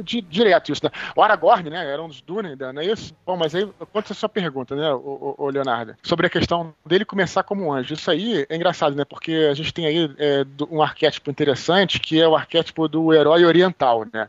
di- direto isso, né? O Aragorn, né? Era um dos Dúnedain, não é isso? Bom, mas aí, quanto a sua pergunta, né, o, o, Leonardo? Sobre a questão dele começar como um anjo. Isso aí é engraçado, né? Porque a gente tem aí é, um arquétipo interessante, que é o arquétipo do herói oriental, né?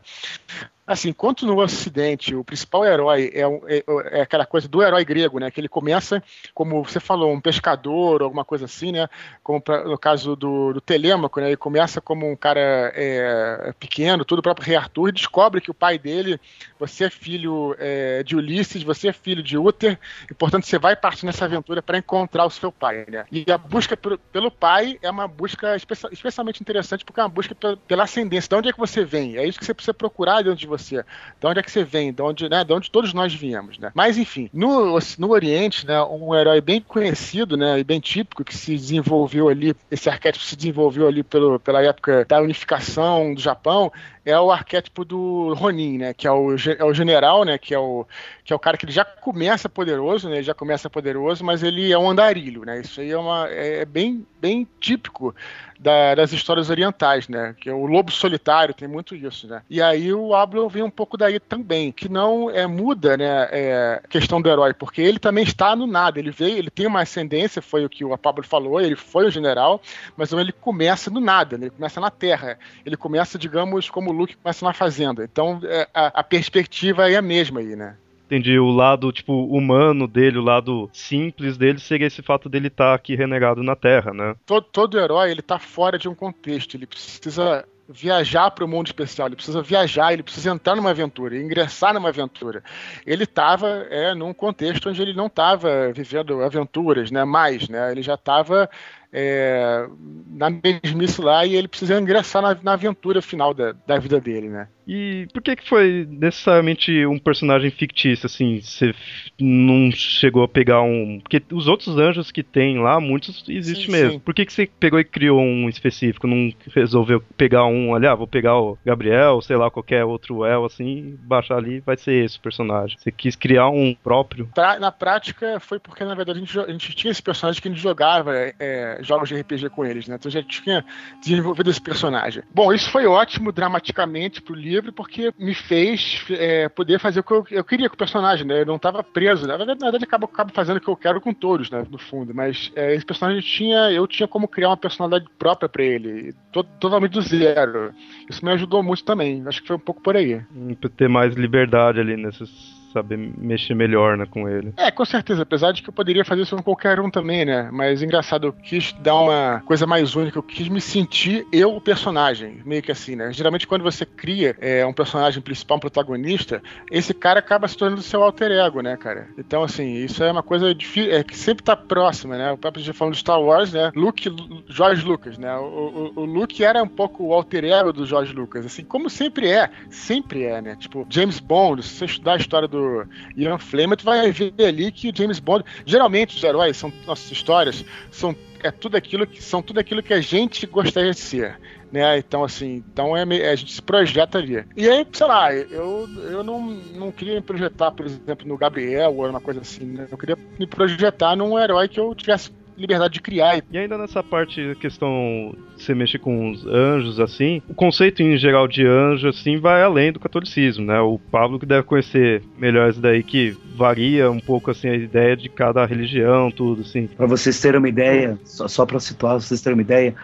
Assim, enquanto no Ocidente o principal herói é, é- é aquela coisa do herói grego, né? Que ele começa, como você falou, um pescador, alguma coisa assim, né? Como pra- no caso do, do Telêmaco, né? Ele começa como um cara é, pequeno, tudo próprio rei Arthur, e descobre que o pai dele, você é filho é, de Ulisses, você é filho de Úter, e portanto você vai partir nessa aventura para encontrar o seu pai, né? E a busca pelo, pelo pai é uma busca espe- especialmente interessante porque é uma busca pe- pela ascendência. De onde é que você vem? É isso que você precisa procurar dentro de você. De onde é que você vem? De onde, né? De onde todos nós viemos, né? Mas enfim, no, no Oriente, né? Um herói bem conhecido, né? E bem típico que se desenvolveu ali, esse arquétipo se desenvolveu ali pelo, pela época da unificação do Japão, é o arquétipo do Ronin, né? Que é o, é o general, né? Que é o, que é o cara que ele já começa poderoso, né? Ele já começa poderoso, mas ele é um andarilho, né? Isso aí é, uma, é bem, bem típico da- das histórias orientais, né? Que é o lobo solitário, tem muito isso, né? E aí o Ablon vem um pouco daí também, que não é, muda, né? É, questão do herói, porque ele também está no nada. Ele veio, ele tem uma ascendência, foi o que o Pablo falou, ele foi o general, mas ele começa no nada, né? ele começa na terra. Ele começa, digamos, como o Luke começa na fazenda. Então é, a, a perspectiva é a mesma aí, né? Entendi. O lado, tipo, humano dele, o lado simples dele seria esse fato dele estar aqui renegado na Terra, né? todo, todo herói ele tá fora de um contexto, ele precisa viajar para o mundo especial, ele precisa viajar, ele precisa entrar numa aventura, ingressar numa aventura. Ele estava é, num contexto onde ele não estava vivendo aventuras, né? Mais, né? Ele já estava é, na mesmice lá e ele precisa ingressar na, na aventura final da, da vida dele, né? E por que que foi necessariamente um personagem fictício, assim? Você não chegou a pegar um... Porque os outros anjos que tem lá, muitos existem Sim, mesmo. sim. Por que que você pegou e criou um específico? Não resolveu pegar um, olha, ah, vou pegar o Gabriel, sei lá, qualquer outro El, assim, baixar ali, vai ser esse personagem. Você quis criar um próprio? Pra- na prática, foi porque, na verdade, a gente, a gente tinha esse personagem que a gente jogava é, jogos de RPG com eles, né? Então já tinha desenvolvido esse personagem. Bom, isso foi ótimo dramaticamente pro livro, porque me fez é, poder fazer o que eu, eu queria com o personagem, né? Eu não tava preso. né? Na verdade, acabo, acabo fazendo o que eu quero com todos, né? No fundo. Mas é, esse personagem tinha. Eu tinha como criar uma personalidade própria pra ele. to- totalmente do zero. Isso me ajudou muito também. Acho que foi um pouco por aí. Pra ter mais liberdade ali nesses... Saber mexer melhor, né, com ele. É, com certeza, apesar de que eu poderia fazer isso com qualquer um também, né? Mas engraçado, eu quis dar uma coisa mais única, eu quis me sentir eu o personagem, meio que assim, né? Geralmente quando você cria é, um personagem principal, um protagonista, esse cara acaba se tornando seu alter ego, né, cara? Então, assim, isso é uma coisa difícil, é, que sempre tá próxima, né? O próprio já falando de Star Wars, né? Luke, Lu- George Lucas, né? O, o, o Luke era um pouco o alter ego do George Lucas, assim, como sempre é, sempre é, né? Tipo, James Bond, se você estudar a história do, do Ian Fleming, tu vai ver ali que o James Bond, geralmente os heróis são nossas histórias são é tudo aquilo que são tudo aquilo que a gente gostaria de ser né? Então, assim, então é, a gente se projeta ali. E aí, sei lá, eu, eu não, não queria me projetar, por exemplo, no Gabriel ou uma coisa assim, né? Eu queria me projetar num herói que eu tivesse liberdade de criar. E ainda nessa parte, questão você mexer com os anjos, assim, o conceito em geral de anjo, assim, vai além do catolicismo, né? O Pablo que deve conhecer melhor isso daí, que varia um pouco, assim, a ideia de cada religião, tudo, assim. Para vocês terem uma ideia, só, só para situar, vocês terem uma ideia,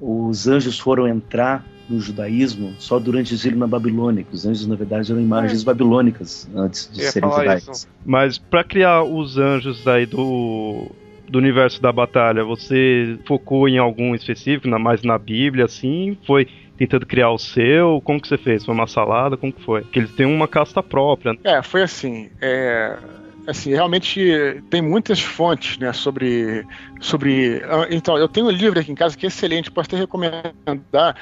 os anjos foram entrar no judaísmo só durante o exílio na Babilônia, que os anjos, na verdade, eram imagens é. babilônicas antes de serem judaicos. Mas para criar os anjos aí do, do universo da batalha, você focou em algum específico, mais na Bíblia, assim? Foi tentando criar o seu? Como que você fez? Foi uma salada? Como que foi? Porque eles têm uma casta própria. É, foi assim. É assim, realmente tem muitas fontes, né, sobre, sobre... Ah, então, eu tenho um livro aqui em casa que é excelente, posso até recomendar,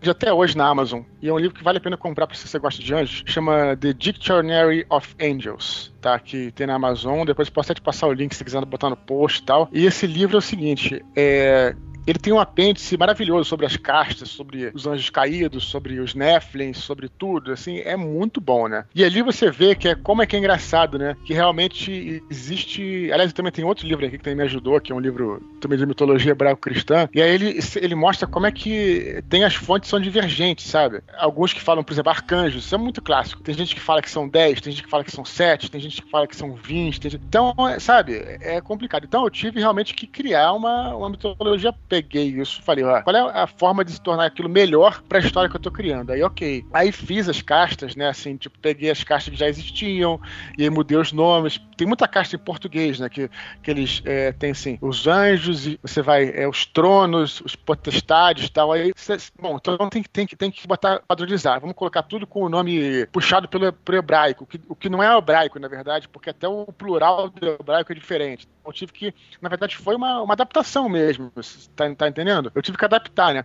de até hoje na Amazon, e é um livro que vale a pena comprar para se você gosta de anjos, chama The Dictionary of Angels, tá, que tem na Amazon, depois posso até te passar o link se quiser botar no post e tal, e esse livro é o seguinte, é, ele tem um apêndice maravilhoso sobre as castas, sobre os anjos caídos, sobre os Nephilim, sobre tudo, assim, é muito bom, né? E ali você vê que é como é que é engraçado, né? Que realmente existe. Aliás, também tem outro livro aqui que também me ajudou, que é um livro também de mitologia hebraico-cristã. E aí ele, ele mostra como é que tem as fontes são divergentes, sabe? Alguns que falam, por exemplo, arcanjos, isso é muito clássico. Tem gente que fala que são 10, tem gente que fala que são 7, tem gente que fala que são 20. Gente... Então, sabe, é complicado. Então eu tive realmente que criar uma, uma mitologia peguei isso, falei, ó, qual é a forma de se tornar aquilo melhor para a história que eu tô criando? Aí, ok. Aí fiz as castas, né, assim, tipo, peguei as castas que já existiam e aí mudei os nomes. Tem muita casta em português, né, que, que eles é, tem, assim, os anjos e você vai, é, os tronos, os potestades e tal. Aí, cê, bom, então tem, tem, tem que botar, padronizar. Vamos colocar tudo com o nome puxado pelo, pelo hebraico, que, o que não é hebraico, na verdade, porque até o plural do hebraico é diferente. Então, eu tive que, na verdade, foi uma, uma adaptação mesmo, tá, tá entendendo? Eu tive que adaptar, né?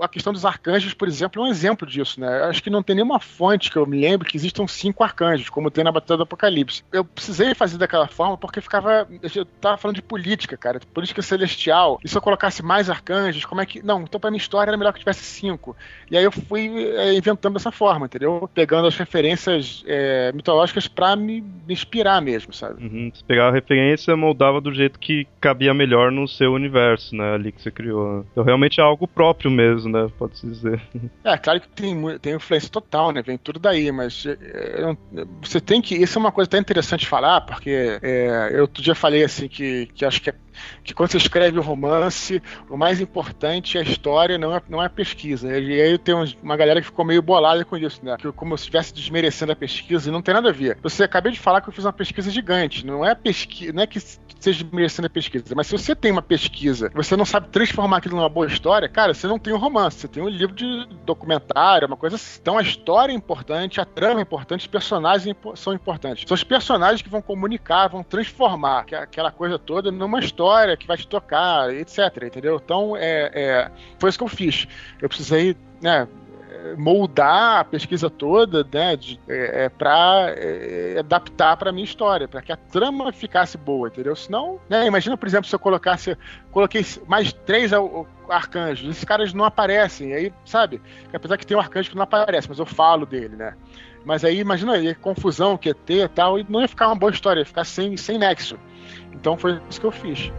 a questão dos arcanjos, por exemplo, é um exemplo disso, né? Acho que não tem nenhuma fonte que eu me lembre que existam cinco arcanjos, como tem na Batalha do Apocalipse. Eu precisei fazer daquela forma porque ficava. Eu tava falando de política, cara, política celestial. E se eu colocasse mais arcanjos, como é que. Não, então pra minha história era melhor que tivesse cinco. E aí eu fui é, inventando dessa forma, entendeu? Pegando as referências é, mitológicas pra me, me, inspirar mesmo, sabe? Uhum. Você pegava a referência moldava do jeito que cabia melhor no seu universo, né? Ali que você criou. Então realmente é algo próprio mesmo né? Pode-se dizer. É, claro que tem, tem influência total, né? Vem tudo daí, mas é, você tem que. Isso é uma coisa até interessante falar, porque é, eu outro dia falei assim que, que acho que, é, que quando você escreve um romance, o mais importante é a história, não é, não é a pesquisa. E aí tem uma galera que ficou meio bolada com isso, né? Que como se estivesse desmerecendo a pesquisa, e não tem nada a ver. Você acabei de falar que eu fiz uma pesquisa gigante, não é pesquisa, não é que seja desmerecendo a pesquisa, mas se você tem uma pesquisa, você não sabe transformar aquilo numa boa história, cara, você não tem um romance, você tem um livro de documentário, uma coisa assim. Então a história é importante, a trama é importante, os personagens são importantes. São os personagens que vão comunicar, vão transformar aquela coisa toda numa história que vai te tocar, etc. Entendeu? Então é, é foi isso que eu fiz. Eu precisei, né? moldar a pesquisa toda, né, é, é para é, adaptar para minha história, para que a trama ficasse boa, entendeu? Senão, né, imagina, por exemplo, se eu colocasse, coloquei mais três arcanjos, esses caras não aparecem, aí, sabe? Apesar que tem um arcanjo que não aparece, mas eu falo dele, né? Mas aí, imagina aí, confusão que ia ter e tal, e não ia ficar uma boa história, ia ficar sem, sem nexo. Então foi isso que eu fiz.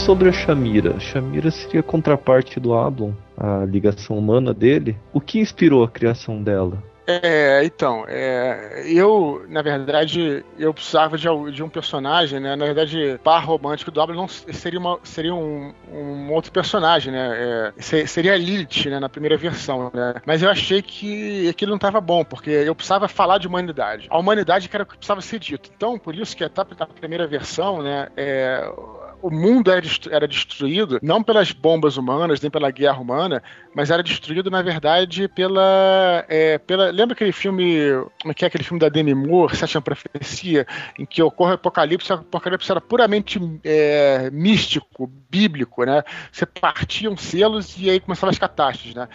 Sobre a Shamira? Shamira seria a contraparte do Ablon, a ligação humana dele. O que inspirou a criação dela? É, então, é, eu, na verdade, eu precisava de, de, um personagem, né? Na verdade, par romântico do não seria, uma, seria um, um outro personagem, né? É, seria Lilith, né? Na primeira versão, né? Mas eu achei que aquilo não estava bom, porque eu precisava falar de humanidade. A humanidade era o que precisava ser dito. Então, por isso que a, a primeira versão, né? É, o mundo era destruído não pelas bombas humanas, nem pela guerra humana, mas era destruído, na verdade, pela. É, pela lembra aquele filme. É que é aquele filme da Demi Moore, Sétima Profecia, em que ocorre o apocalipse? O apocalipse era puramente é, místico, bíblico, né? Você partiam selos e aí começavam as catástrofes, né?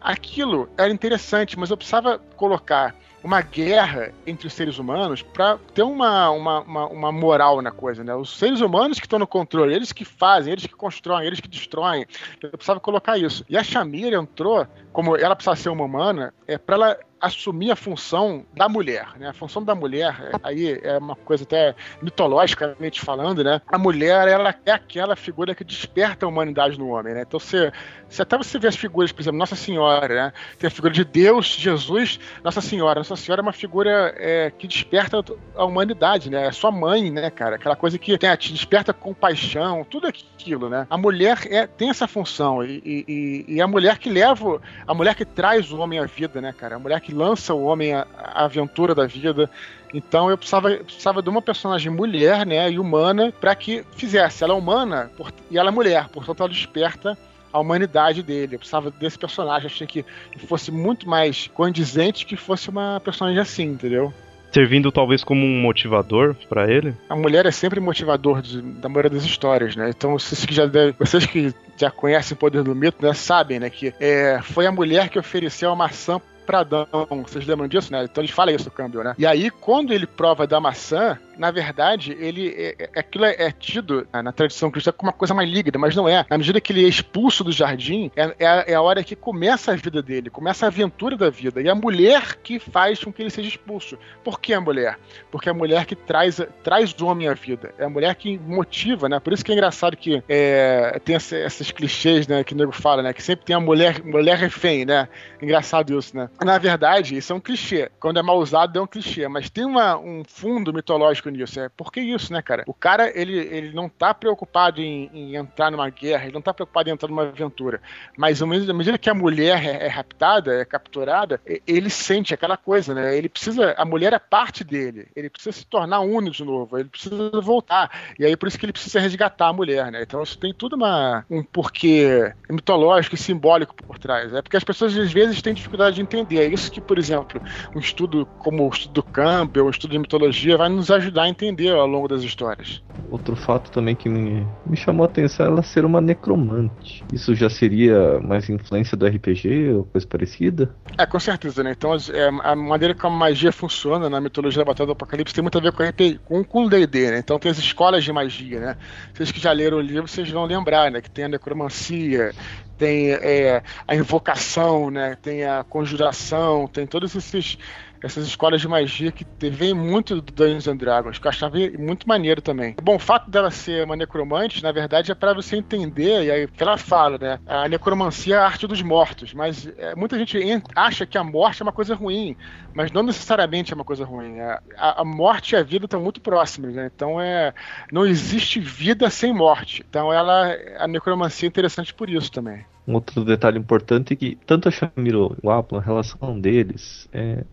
Aquilo era interessante, mas eu precisava colocar uma guerra entre os seres humanos para ter uma, uma, uma, uma, moral na coisa, né? Os seres humanos que estão no controle, eles que fazem, eles que constroem, eles que destroem. Eu precisava colocar isso. E a Shamir entrou, como ela precisava ser uma humana, é para ela assumir a função da mulher, né? A função da mulher, aí é uma coisa até mitologicamente falando, né? A mulher, ela é aquela figura que desperta a humanidade no homem, né? Então, você, você até você vê as figuras, por exemplo, Nossa Senhora, né? Tem a figura de Deus, Jesus, Nossa Senhora. Nossa Senhora é uma figura é, que desperta a humanidade, né? É sua mãe, né, cara? Aquela coisa que te desperta compaixão, tudo aquilo, né? A mulher é, tem essa função e, e, e, a mulher que leva, a mulher que traz o homem à vida, né, cara? A mulher que que lança o homem à, aventura da vida. Então eu precisava, precisava de uma personagem mulher, né, e humana, para que fizesse. Ela é humana por, e ela é mulher, portanto ela desperta a humanidade dele. Eu precisava desse personagem, achei que fosse muito mais condizente que fosse uma personagem assim, entendeu? Servindo talvez como um motivador para ele? A mulher é sempre motivador de, da maioria das histórias, né? Então vocês que já deve, vocês que já conhecem o poder do mito, né, sabem, né, que é, foi a mulher que ofereceu a maçã para Adão. Vocês lembram disso, né? Então ele fala isso, o câmbio, né? E aí, quando ele prova da maçã, na verdade, ele é, é, aquilo é, é tido na tradição cristã como uma coisa mais líquida, mas não é. Na medida que ele é expulso do jardim, é, é, é, a hora que começa a vida dele, começa a aventura da vida. E a mulher que faz com que ele seja expulso. Por que a mulher? Porque é a mulher que traz, traz o homem à vida. É a mulher que motiva, né? Por isso que é engraçado que é, tem essa, esses clichês, né? Que o nego fala, né? Que sempre tem a mulher, mulher refém, né? Engraçado isso, né? Na verdade, isso é um clichê. Quando é mal usado, é um clichê. Mas tem uma, um fundo mitológico nisso. É porque isso, né, cara? O cara, ele, ele não tá preocupado em, em entrar numa guerra, ele não tá preocupado em entrar numa aventura. Mas à medida que a mulher é, é raptada, é capturada, ele sente aquela coisa, né? Ele precisa. A mulher é parte dele. Ele precisa se tornar único de novo. Ele precisa voltar. E aí por isso que ele precisa resgatar a mulher, né? Então isso tem tudo uma, um porquê mitológico e simbólico por trás. É porque as pessoas às vezes têm dificuldade de entender. É isso que, por exemplo, um estudo como o estudo do Campbell, um estudo de mitologia, vai nos ajudar ajudar a entender ao longo das histórias. Outro fato também que me, me chamou a atenção é ela ser uma necromante. Isso já seria mais influência do RPG ou coisa parecida? É, com certeza, né? Então é, a maneira como a magia funciona na mitologia da Batalha do Apocalipse tem muito a ver com, RPG, com, com o D&D, né? Então tem as escolas de magia, né? Vocês que já leram o livro, vocês vão lembrar, né? Que tem a necromancia, tem é, a invocação, né? Tem a conjuração, tem todos esses essas escolas de magia que vem muito do Dungeons and Dragons, que eu achava muito maneiro também. Bom, o fato dela ser uma necromante, na verdade, é para você entender, e aí que ela fala, né? A necromancia é a arte dos mortos, mas é, muita gente acha que a morte é uma coisa ruim, mas não necessariamente é uma coisa ruim. A, a, a morte e a vida estão muito próximas, né? Então é, não existe vida sem morte. Então ela, a necromancia é interessante por isso também. Um outro detalhe importante é que tanto a Shamiro e o Apple, a relação deles é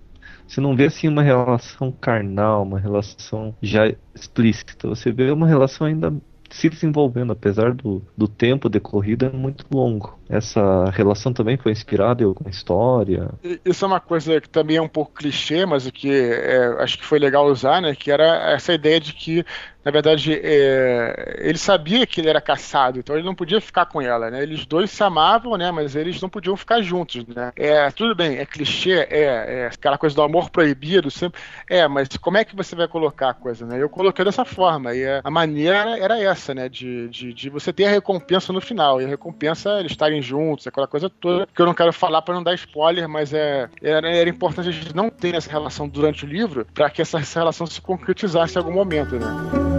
você não vê assim uma relação carnal, uma relação já explícita. Você vê uma relação ainda se desenvolvendo, apesar do, do tempo decorrido é muito longo. Essa relação também foi inspirada em alguma história? Isso é uma coisa que também é um pouco clichê, mas o que é, acho que foi legal usar, né? Que era essa ideia de que na verdade, é, ele sabia que ele era caçado, então ele não podia ficar com ela, né? Eles dois se amavam, né? Mas eles não podiam ficar juntos, né? É, tudo bem, é clichê, é, é aquela coisa do amor proibido, sempre. É, mas como é que você vai colocar a coisa, né? Eu coloquei dessa forma, e a maneira era essa, né? De, de, de você ter a recompensa no final, e a recompensa é eles estarem juntos, aquela coisa toda, que eu não quero falar para não dar spoiler, mas é, era, era importante a gente não ter essa relação durante o livro, para que essa, essa relação se concretizasse em algum momento, né?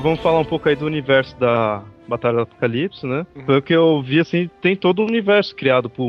Vamos falar um pouco aí do universo da Batalha do Apocalipse, né? Uhum. Foi o que eu vi, assim, tem todo o universo criado pro,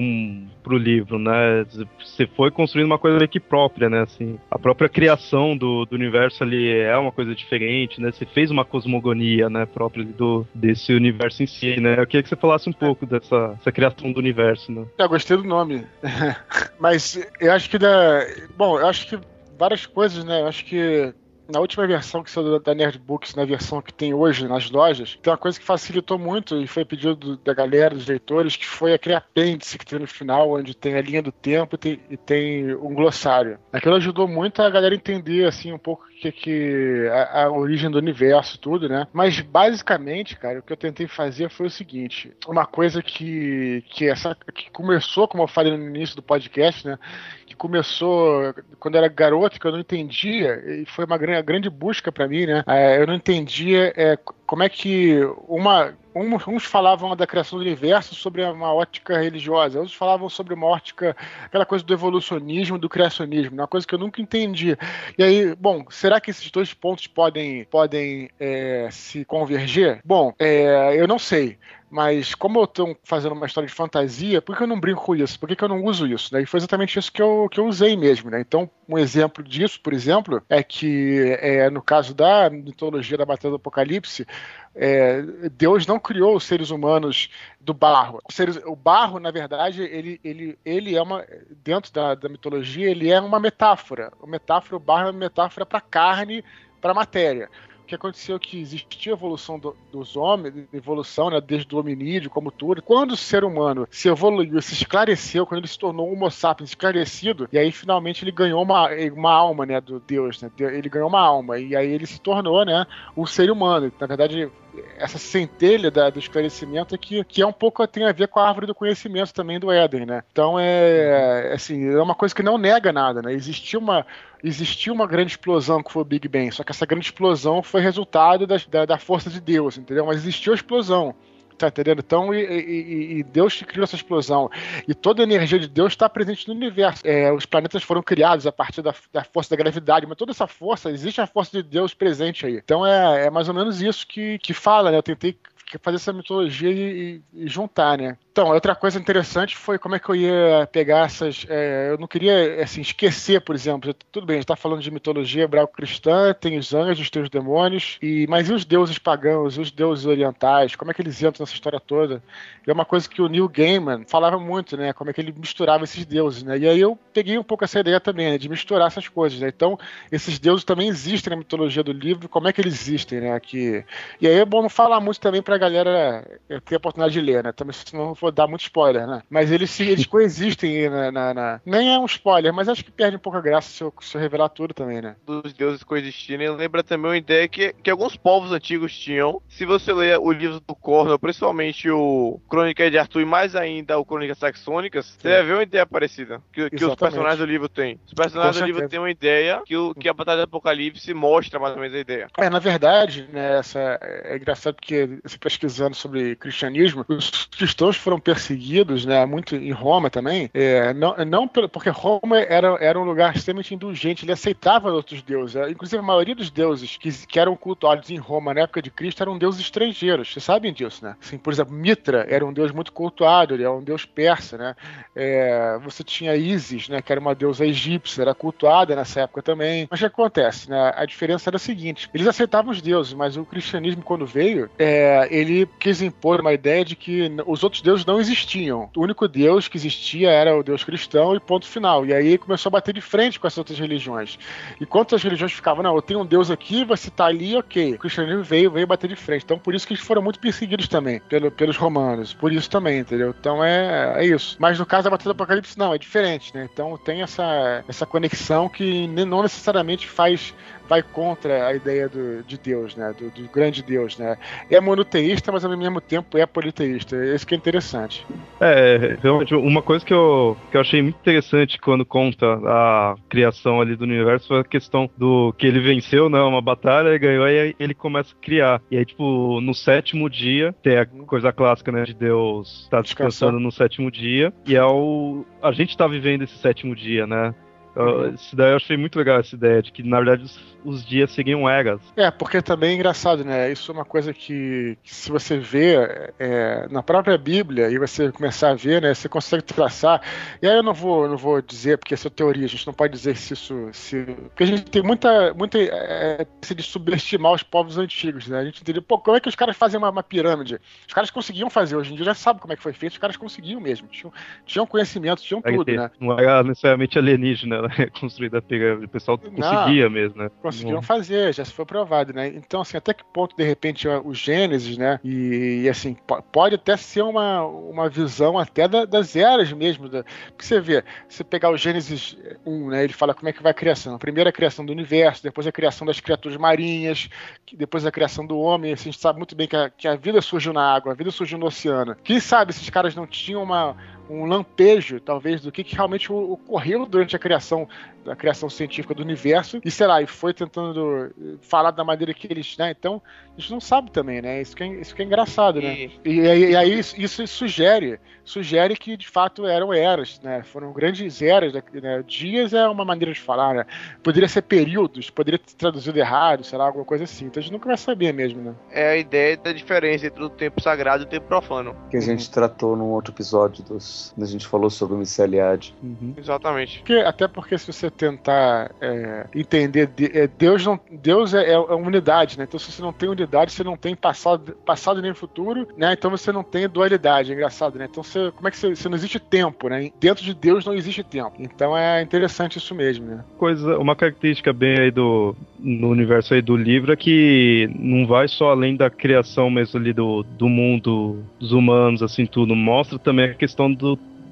pro livro, né? Você foi construindo uma coisa aqui própria, né? Assim, a própria criação do, do universo ali é uma coisa diferente, né? Você fez uma cosmogonia, né? Própria do, desse universo em si, né? Eu queria que você falasse um pouco dessa, dessa criação do universo, né? Eu gostei do nome. Mas eu acho que da... Bom, eu acho que várias coisas, né? Eu acho que na última versão que saiu da Nerd Books, na versão que tem hoje nas lojas, tem uma coisa que facilitou muito e foi pedido da galera, dos leitores, que foi aquele apêndice que tem no final, onde tem a linha do tempo e tem, e tem um glossário. Aquilo ajudou muito a galera entender, assim, um pouco que, que a, a, origem do universo tudo, né? Mas basicamente, cara, o que eu tentei fazer foi o seguinte: uma coisa que, que essa que começou, como eu falei no início do podcast, né? Que começou quando eu era garoto, que eu não entendia, e foi uma grande, grande busca para mim, né? É, eu não entendia é, como é que uma uns falavam da criação do universo sobre uma ótica religiosa, outros falavam sobre uma ótica, aquela coisa do evolucionismo, do criacionismo, uma coisa que eu nunca entendi. E aí, bom, será que esses dois pontos podem, podem é, se converger? Bom, é, eu não sei. Mas como eu estou fazendo uma história de fantasia, por que eu não brinco com isso? Por que, que eu não uso isso? Né? E foi exatamente isso que eu, que eu usei mesmo. Né? Então, um exemplo disso, por exemplo, é que é, no caso da mitologia da Batalha do Apocalipse, é, Deus não criou os seres humanos do barro. O barro, na verdade, ele, ele, ele é uma. Dentro da, da mitologia, ele é uma metáfora. O metáfora, o barro é uma metáfora para carne, para matéria que aconteceu que existia a evolução do, dos homens, evolução, né, desde o hominídeo, como tudo. Quando o ser humano se evoluiu, se esclareceu, quando ele se tornou um homo sapiens esclarecido, e aí finalmente ele ganhou uma, uma alma, né, do Deus, né, ele ganhou uma alma, e aí ele se tornou, né, o ser humano. Na verdade, essa centelha da, do esclarecimento é que, que é um pouco tem a ver com a árvore do conhecimento também do Éden, né? Então é assim, é uma coisa que não nega nada, né? Existiu uma existiu uma grande explosão que foi o Big Bang, só que essa grande explosão foi resultado da, da, da força de Deus, entendeu? Mas existiu a explosão. Tá entendendo? Então, e, e, e, Deus criou essa explosão. E toda a energia de Deus está presente no universo. É, os planetas foram criados a partir da, da, força da gravidade, mas toda essa força, existe a força de Deus presente aí. Então é, é mais ou menos isso que, que fala, né? Eu tentei fazer essa mitologia e, e, juntar, né? Então, outra coisa interessante foi como é que eu ia pegar essas. É, eu não queria assim, esquecer, por exemplo. Tudo bem, a gente está falando de mitologia hebraico-cristã, tem os anjos, tem os demônios, e mas e os deuses pagãos, e os deuses orientais? Como é que eles entram nessa história toda? E é uma coisa que o Neil Gaiman falava muito, né? Como é que ele misturava esses deuses, né? E aí eu peguei um pouco essa ideia também, né? De misturar essas coisas, né? Então, esses deuses também existem na mitologia do livro, como é que eles existem, né? E aí é bom não falar muito também pra galera ter a oportunidade de ler, né? Também senão vou dar muito spoiler, né? Mas eles, eles coexistem na, na, na, Nem é um spoiler, mas acho que perde um pouco a graça se eu, se eu revelar tudo também, né? Dos deuses coexistirem, lembra também uma ideia que, que alguns povos antigos tinham. Se você ler o livro do Cornwell, principalmente o Crônica de Arthur e mais ainda o Crônicas Saxônicas, Sim. você vai ver uma ideia parecida que, que os personagens do livro têm. Os personagens do livro têm uma ideia que, o, que a Batalha do Apocalipse mostra mais ou menos a ideia. É, na verdade, né, essa, é engraçado porque você pesquisando sobre cristianismo, os cristãos foram perseguidos, né, muito em Roma também, é, não, não porque Roma era, era um lugar extremamente indulgente, ele aceitava outros deuses. É, inclusive, a maioria dos deuses que, que eram cultuados em Roma na época de Cristo eram deuses estrangeiros. Vocês sabem disso, né? Assim, por exemplo, Mitra era um deus muito cultuado, ele é um deus persa, né? É, você tinha Isis, né, que era uma deusa egípcia, era cultuada nessa época também. Mas o que acontece, né? A diferença era a seguinte: eles aceitavam os deuses, mas o cristianismo, quando veio, é, ele quis impor uma ideia de que os outros deuses não existiam. O único deus que existia era o deus cristão e ponto final. E aí começou a bater de frente com as outras religiões. Enquanto as religiões ficavam, não, eu tenho um deus aqui, você tá ali, ok. O cristianismo veio, veio bater de frente. Então por isso que eles foram muito perseguidos também pelo, pelos romanos. Por isso também, entendeu? Então é, é isso. Mas no caso da Batalha do Apocalipse, não, é diferente, né? Então tem essa, essa conexão que não necessariamente faz vai contra a ideia do, de Deus, né? Do, do, grande Deus, né? É monoteísta, mas ao mesmo tempo é politeísta. Esse que é interessante. É, realmente, uma coisa que eu, que eu achei muito interessante quando conta a criação ali do universo foi a questão do que ele venceu, né? Uma batalha, e ganhou, e ele começa a criar. E aí, tipo, no sétimo dia, tem a coisa clássica, né? De Deus estar tá descansando no sétimo dia, e é o. A gente tá vivendo esse sétimo dia, né? Eu, isso daí eu achei muito legal essa ideia de que, na verdade, os, os dias seguiam eras. É, porque também é engraçado, né? Isso é uma coisa que, que se você vê é, na própria Bíblia e você começar a ver, né? Você consegue traçar. E aí eu não vou, não vou dizer, porque essa é teoria, a gente não pode dizer se isso. Se, porque a gente tem muita. muita é, de subestimar os povos antigos, né? A gente entendeu, pô, como é que os caras fazem uma, uma, pirâmide? Os caras conseguiam fazer, hoje em dia já sabe como é que foi feito, os caras conseguiam mesmo. Tinham, tinham conhecimento, tinham é tudo, né? Não era necessariamente alienígena né? construída a pirâmide, o pessoal conseguia não, mesmo, né? Conseguiam não. fazer, já se foi provado, né? Então, assim, até que ponto, de repente, o Gênesis, né? E, e assim, pode até ser uma, uma visão até da, das eras mesmo. Da, porque você vê, se pegar o Gênesis 1, né? Ele fala como é que vai a criação. A primeira é a criação do universo, depois a criação das criaturas marinhas, depois a criação do homem. Assim, a gente sabe muito bem que a, que a vida surgiu na água, a vida surgiu no oceano. Quem sabe esses caras não tinham uma, um lampejo, talvez, do que, que realmente ocorreu durante a criação da criação científica do universo e sei lá, e foi tentando falar da maneira que eles, né? Então, a gente não sabe também, né? Isso que é, isso que é engraçado, né? E, e, e aí isso, isso, sugere, sugere que de fato eram eras, né? Foram grandes eras, né? Dias é uma maneira de falar, né? Poderia ser períodos, poderia ter traduzido errado, sei lá, alguma coisa assim. Então a gente nunca vai saber mesmo, né? É a ideia da diferença entre o tempo sagrado e o tempo profano. Que a gente uhum. tratou num outro episódio dos a gente falou sobre o Miceliade. Uhum. Exatamente. Porque, até porque se você tentar é, entender, é, Deus não, Deus é, é, é unidade, né? Então se você não tem unidade, você não tem passado, passado nem futuro, né? Então você não tem dualidade, é engraçado, né? Então você, como é que você, você não existe tempo, né? Dentro de Deus não existe tempo. Então é interessante isso mesmo, né? Coisa, uma característica bem aí do no universo aí do livro é que não vai só além da criação mesmo ali do, do mundo dos humanos, assim, tudo. Mostra também a questão do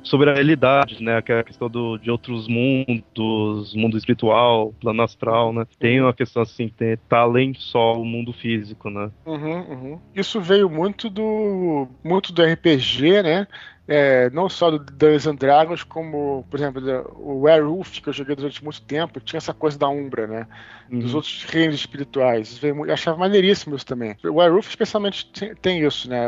sobre a realidade, né? Que é a questão do, de outros mundos, mundo espiritual, plano astral, né? Tem uma questão assim, tem, tá além só o mundo físico, né? Uhum, uhum. Isso veio muito do muito do RPG, né? É, não só do Dungeons and Dragons, como, por exemplo, o Werewolf, que eu joguei durante muito tempo, tinha essa coisa da Umbra, né? Uhum. Dos outros reinos espirituais. Eu achava maneiríssimo isso também. O Werewolf, especialmente, tem isso, né?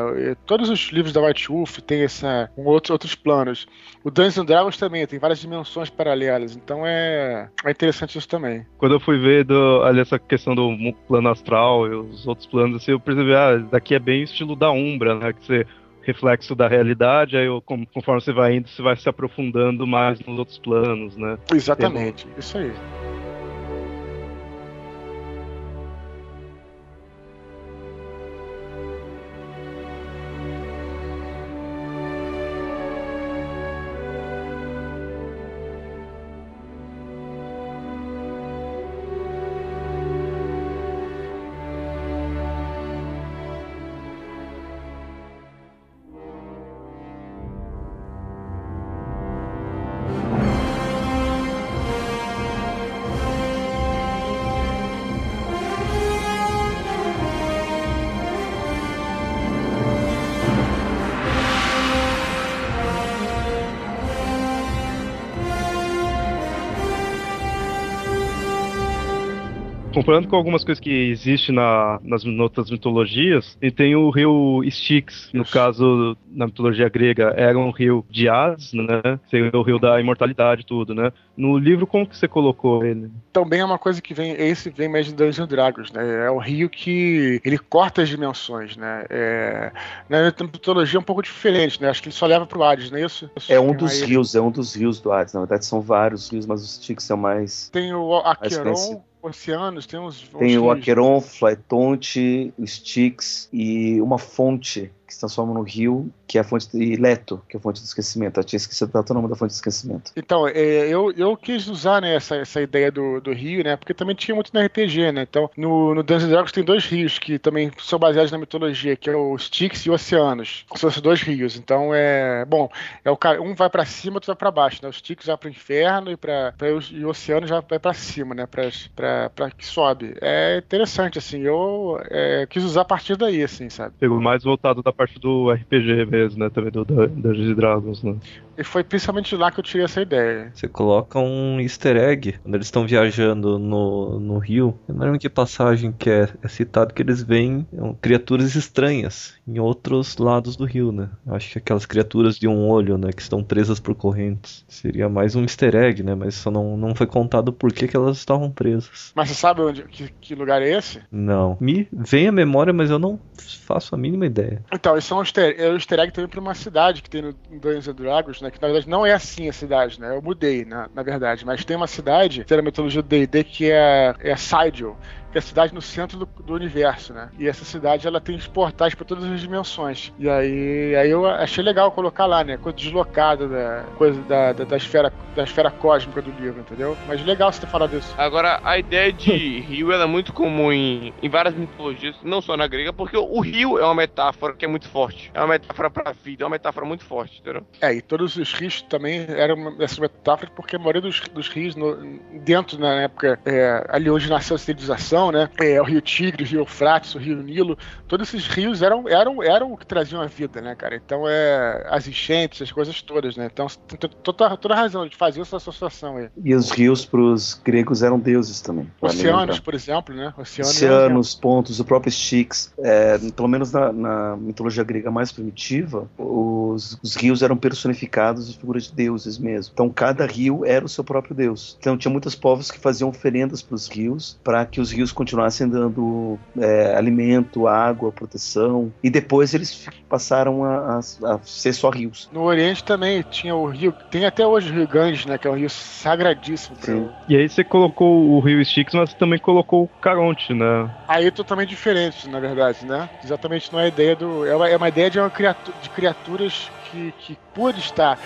Todos os livros da White Wolf têm essa, um outros, outros planos. O Dungeons and Dragons também tem várias dimensões paralelas, então é, é interessante isso também. Quando eu fui ver do, ali essa questão do plano astral e os outros planos, assim, eu percebi, ah, daqui é bem estilo da Umbra, né? Que você reflexo da realidade, aí conforme você vai indo, você vai se aprofundando mais nos outros planos, né? Exatamente, Tem... isso aí. Comparando com algumas coisas que existem na, nas outras mitologias, e tem o rio Styx, no caso, na mitologia grega, era um rio de Hades, né? Seria o rio da imortalidade tudo, né? No livro, como que você colocou ele? Também é uma coisa que vem, esse vem mais de Dungeons Dragons, né? É o rio que ele corta as dimensões, né? É, na mitologia é um pouco diferente, né? Acho que ele só leva pro Hades, não é isso? É um dos rios, é um dos rios do Hades. Na verdade, são vários rios, mas os Styx são mais. Tem o Aqueron, oceanos, tem uns. Tem uns o Aqueron, Flytonte, o Styx e uma fonte que se transforma no rio, que é a fonte de Leto, que é a fonte do esquecimento. Eu tinha esquecido o nome da fonte do esquecimento. Então, é, eu, eu quis usar né, essa, essa ideia do, do rio, né? Porque também tinha muito no RPG, né? Então, no, no Dungeons Dragons tem dois rios que também são baseados na mitologia, que é o Styx e o Oceanos. São esses dois rios. Então, é. Bom, é o, um vai para cima, outro vai para baixo, né? O Styx vai para o inferno e, pra, pra, e o Oceano já vai para cima, né? Para que sobe. É interessante, assim. Eu é, quis usar a partir daí, assim, sabe? Pegou mais voltado da parte do RPG mesmo, né? Também do Dungeons Dragons, né? E foi principalmente lá que eu tirei essa ideia. Você coloca um easter egg quando eles estão viajando no, no rio. Eu não lembro que passagem que é, é citado que eles veem é, criaturas estranhas em outros lados do rio, né? Acho que aquelas criaturas de um olho, né? Que estão presas por correntes. Seria mais um easter egg, né? Mas só não, não foi contado por que, que elas estavam presas. Mas você sabe onde, que, que lugar é esse? Não. Me vem a memória, mas eu não faço a mínima ideia. Então, isso é um easter, é um easter egg também pra uma cidade que tem no Dungeons and Dragons, né? Que na verdade não é assim a cidade, né? Eu mudei, na, na verdade. Mas tem uma cidade, tem a mitologia do D&D, que é, é Sidel que é a cidade no centro do, do, universo, né? E essa cidade ela tem os portais para todas as dimensões. E aí, aí eu achei legal colocar lá, né? Coisa deslocada da coisa da, da, da esfera da esfera cósmica do livro, entendeu? Mas legal você ter falado isso. Agora, a ideia de rio é muito comum em, em várias mitologias, não só na grega, porque o rio é uma metáfora que é muito forte. É uma metáfora para a vida, é uma metáfora muito forte, entendeu? É, e todos os rios também eram essa metáfora porque a maioria dos, dos rios no, dentro na época é, ali onde nasceu a civilização né? É, o Rio Tigre, o Rio Eufrates, o Rio Nilo, todos esses rios eram, eram, eram o que traziam a vida, né, cara? Então, é, as enchentes, as coisas todas, né? Então, tem toda, toda a razão de fazer essa associação aí. E os rios para os gregos eram deuses também. Oceanos, por exemplo, né? Oceanos, Oceanos pontos, o próprio Styx, é, pelo menos na, na, mitologia grega mais primitiva, os, os rios eram personificados em figuras de deuses mesmo. Então, cada rio era o seu próprio deus. Então, tinha muitos povos que faziam oferendas para os rios, para que os rios continuassem dando é, alimento, água, proteção. E depois eles passaram a, a, a, ser só rios. No Oriente também tinha o rio, tem até hoje o Rio Ganges, né? Que é um rio sagradíssimo. Sim. E aí você colocou o rio Styx, mas também colocou o Caronte, né? Aí é totalmente diferente, na verdade, né? Exatamente não é a ideia do. É uma, é uma ideia de, uma criatura, de criaturas que, que por estar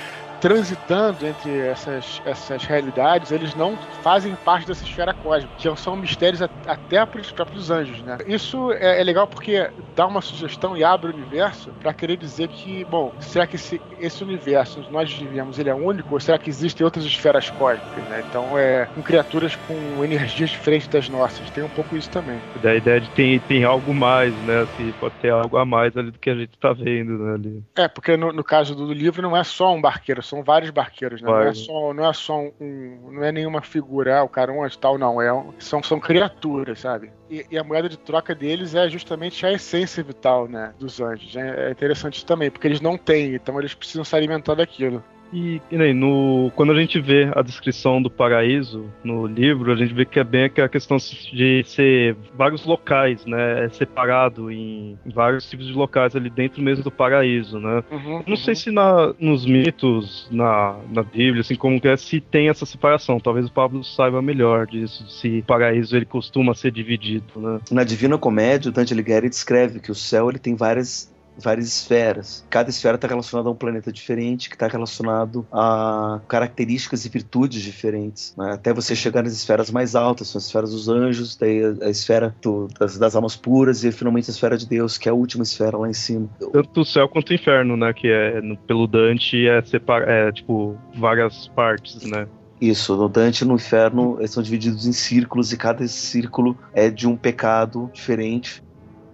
transitando entre essas, essas realidades, eles não fazem parte dessa esfera cósmica, que são mistérios até para os próprios anjos, né? Isso é, é, legal porque dá uma sugestão e abre o universo para querer dizer que, bom, será que esse, esse universo onde nós vivemos ele é único ou será que existem outras esferas cósmicas, né? Então é com criaturas com energias diferentes das nossas. Tem um pouco isso também. Da ideia de tem, tem algo mais, né? Assim, pode ter algo a mais ali do que a gente está vendo, né? Ali. É, porque no, no caso do livro não é só um barqueiro, são vários barqueiros, né? Não é só, não é só um, não é nenhuma figura, ah, o cara um tal, não. É, são, são criaturas, sabe? E, e, a moeda de troca deles é justamente a essência vital, né? Dos anjos. É, é interessante também, porque eles não têm, então eles precisam se alimentar daquilo. E, e aí, no, quando a gente vê a descrição do paraíso no livro, a gente vê que é bem aquela questão de ser vários locais, né? É separado em, em vários tipos de locais ali dentro mesmo do paraíso, né? Uhum, Não uhum. sei se na, nos mitos, na, na Bíblia, assim como que é, se tem essa separação. Talvez o Pablo saiba melhor disso, se o paraíso ele costuma ser dividido, né? Na Divina Comédia, o Dante Alighieri descreve que o céu ele tem várias várias esferas. Cada esfera está relacionada a um planeta diferente, que está relacionado a características e virtudes diferentes. Né? Até você chegar nas esferas mais altas, são as esferas dos anjos, daí a, esfera do, das, das, almas puras e finalmente a esfera de Deus, que é a última esfera lá em cima. Tanto o céu quanto o inferno, né? Que é no, pelo Dante é, separa, é tipo várias partes, né? Isso, no Dante e no Inferno eles são divididos em círculos e cada círculo é de um pecado diferente.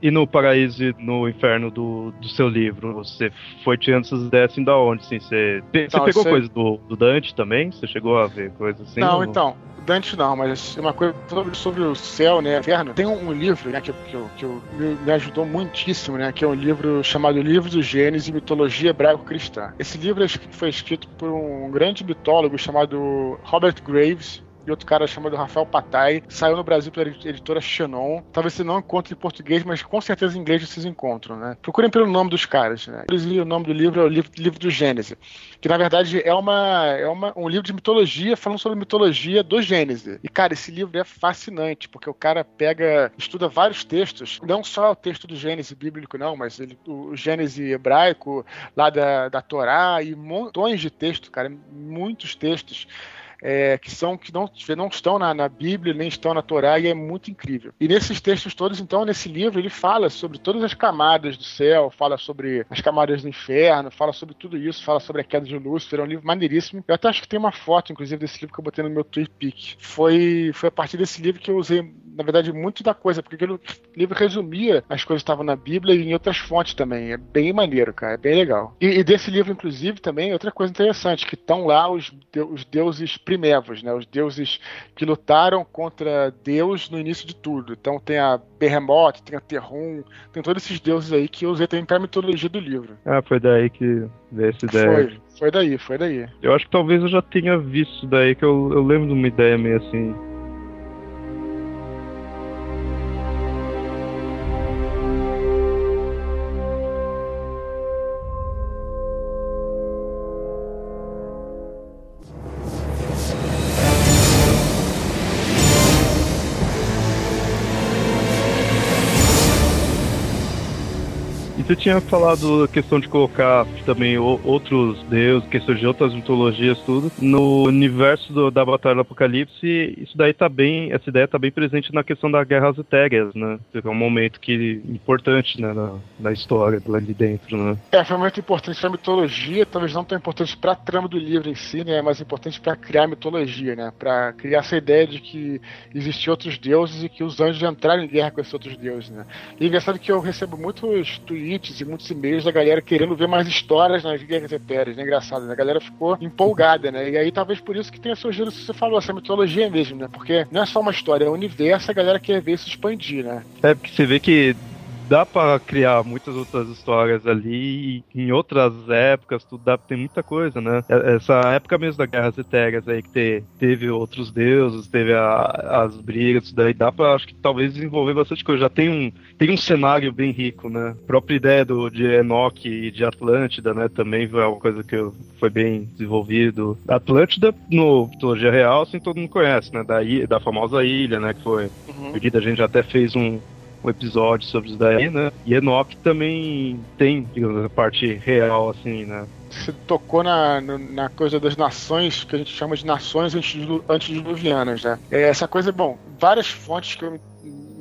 E no paraíso e no inferno do, do seu livro, você foi tirando essas ideias assim da onde? Assim, você, você então, pegou coisa do, do, Dante também? Você chegou a ver coisas assim? Não, ou... então. Dante não, mas uma coisa sobre, sobre o céu, né, inferno. Tem um, um livro, né, que, que, que me, me ajudou muitíssimo, né, que é um livro chamado Livro do Gênesis e Mitologia Hebraico-Cristã. Esse livro foi escrito por um grande mitólogo chamado Robert Graves, e outro cara chamado Rafael Patai. Saiu no Brasil pela editora Xenon. Talvez você não encontre em português, mas com certeza em inglês vocês encontram, né? Procurem pelo nome dos caras, né? O nome do livro é o livro, livro do Gênesis, que na verdade é, uma, é uma, um livro de mitologia falando sobre mitologia do Gênesis. E, cara, esse livro é fascinante, porque o cara pega, estuda vários textos, não só o texto do Gênesis bíblico, não, mas ele, o Gênesis hebraico, lá da, da Torá, e montões de textos, cara, muitos textos é, que são que não, não estão na, na, Bíblia, nem estão na Torá, e é muito incrível. E nesses textos todos, então, nesse livro, ele fala sobre todas as camadas do céu, fala sobre as camadas do inferno, fala sobre tudo isso, fala sobre a queda de Lúcifer, é um livro maneiríssimo. Eu até acho que tem uma foto, inclusive, desse livro que eu botei no meu Twitter Foi, foi a partir desse livro que eu usei na verdade, muito da coisa, porque aquele livro resumia as coisas que estavam na Bíblia e em outras fontes também. É bem maneiro, cara, é bem legal. E, e desse livro, inclusive, também, outra coisa interessante, que estão lá os, os deuses primevos, né? Os deuses que lutaram contra Deus no início de tudo. Então tem a Behemoth, tem a Terrum, tem todos esses deuses aí que eu usei também pra mitologia do livro. Ah, foi daí que veio essa ideia. Foi, foi daí, foi daí. Eu acho que talvez eu já tenha visto daí, que eu, eu lembro de uma ideia meio assim. Você tinha falado a questão de colocar também outros deuses, questões de outras mitologias, tudo, no universo do, da Batalha do Apocalipse, isso daí tá bem, essa ideia tá bem presente na questão da Guerra às Etéreas, né? É um momento que importante, né, na, na história lá de dentro, né? É, foi muito importante pra mitologia, talvez não tão importante pra trama do livro em si, né, mas importante para criar mitologia, né, para criar essa ideia de que existiam outros deuses e que os anjos entraram em guerra com esses outros deuses, né? E é engraçado que eu recebo muitos tweets e muitos e-mails da galera querendo ver mais histórias nas Guerras Etéreas, né? Engraçado, né? A galera ficou empolgada, né? E aí talvez por isso que tenha surgido o que você falou, essa mitologia mesmo, né? Porque não é só uma história, é um universo, a galera quer ver isso expandir, né? É, porque você vê que dá para criar muitas outras histórias ali em outras épocas, tudo dá tem muita coisa, né? É, essa época mesmo da Guerras Etéreas aí que te, teve outros deuses, teve a, as brigas, isso daí dá para acho que talvez desenvolver bastante coisa. Já tem um tem um cenário bem rico, né? A própria ideia do de Enoch e de Atlântida, né, também foi uma coisa que foi bem desenvolvido. Atlântida no mitologia real, assim todo mundo conhece, né? Da, da famosa ilha, né, que foi uhum. a gente até fez um um episódio sobre isso daí, né? E Enoch também tem, digamos, a parte real, assim, né? Você tocou na, na coisa das nações, que a gente chama de nações antediluvianas, né? É, essa coisa, bom, várias fontes que eu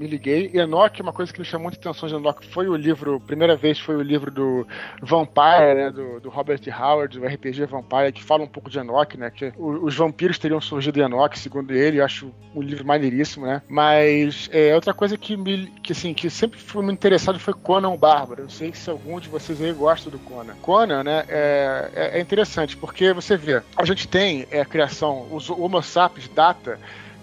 me liguei. Enoch, uma coisa que me chamou muita atenção de Enoch foi o livro, primeira vez foi o livro do Vampire, né, do, do Robert Howard, do RPG Vampire, que fala um pouco de Enoch, né, que os vampiros teriam surgido em Enoch, segundo ele, eu acho um livro maneiríssimo, né, mas é, outra coisa que me, que assim, que sempre fui muito interessado foi Conan o Bárbaro, eu sei que se algum de vocês aí gosta do Conan. Conan, né, é, é, é interessante, porque você vê, a gente tem é, a criação, os Homo sapiens data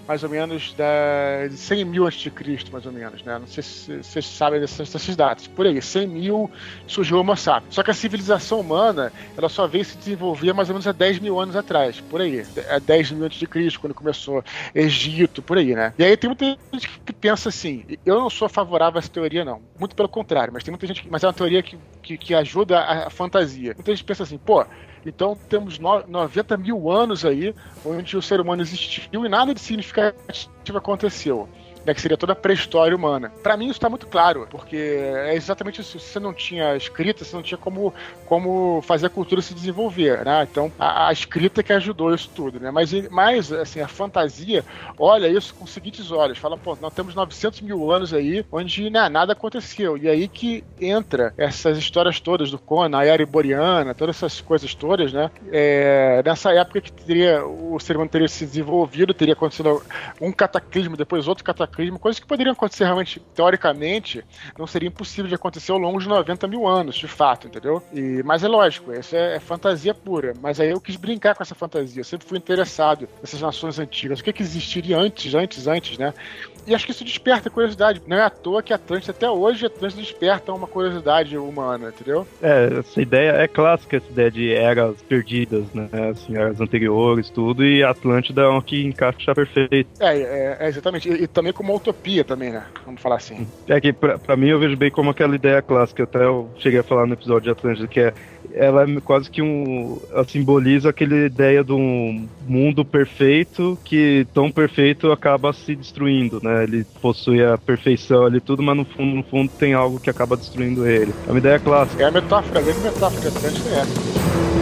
mais ou menos da, de 100 mil antes de Cristo, mais ou menos, né? Não sei se vocês sabem dessas, dessas datas. Por aí, 100 mil surgiu o Homo sapiens. Só que a civilização humana, ela só veio se desenvolver mais ou menos há 10 mil anos atrás, por aí. Há 10 mil antes de Cristo, quando começou Egito, por aí, né? E aí tem muita gente que pensa assim, eu não sou favorável a essa teoria, não. Muito pelo contrário, mas tem muita gente que, mas é uma teoria que, que, que ajuda a, a fantasia. Muita gente pensa assim, pô, então temos 90 mil anos aí onde o ser humano existiu e nada de significativo aconteceu né, que seria toda a pré-história humana. Para mim isso está muito claro, porque é exatamente isso. Se você não tinha escrita, você não tinha como, como fazer a cultura se desenvolver, né? Então a, a escrita que ajudou isso tudo, né? Mas, mas assim, a fantasia olha isso com os seguintes olhos, fala, pô, nós temos 900 mil anos aí onde né, nada aconteceu. E aí que entra essas histórias todas do Conan, a era Iboriana, todas essas coisas todas, né? É, nessa época que teria, o ser humano teria se desenvolvido, teria acontecido um cataclismo, depois outro cataclismo cataclismo, coisas que poderiam acontecer realmente, teoricamente, não seria impossível de acontecer ao longo de 90 mil anos, de fato, entendeu? E, mas é lógico, isso é, é, fantasia pura. Mas aí eu quis brincar com essa fantasia, eu sempre fui interessado nessas nações antigas. O que, que existiria antes, antes, antes, né? E acho que isso desperta curiosidade. Não é à toa que Atlântida, até hoje, Atlântida desperta uma curiosidade humana, entendeu? É, essa ideia é clássica, essa ideia de eras perdidas, né? Assim, eras anteriores, tudo, e Atlântida é uma que encaixa perfeito. É, é, é exatamente. E, e, também como uma utopia também, né? Vamos falar assim. É que pra, pra mim eu vejo bem como aquela ideia clássica, até eu cheguei a falar no episódio de Atlântida, que é ela é quase que um. Ela simboliza aquela ideia de um mundo perfeito que tão perfeito acaba se destruindo, né? Ele possui a perfeição ali tudo, mas no fundo, no fundo tem algo que acaba destruindo ele. É uma ideia clássica. É a metáfora, a grande metáfora é essa.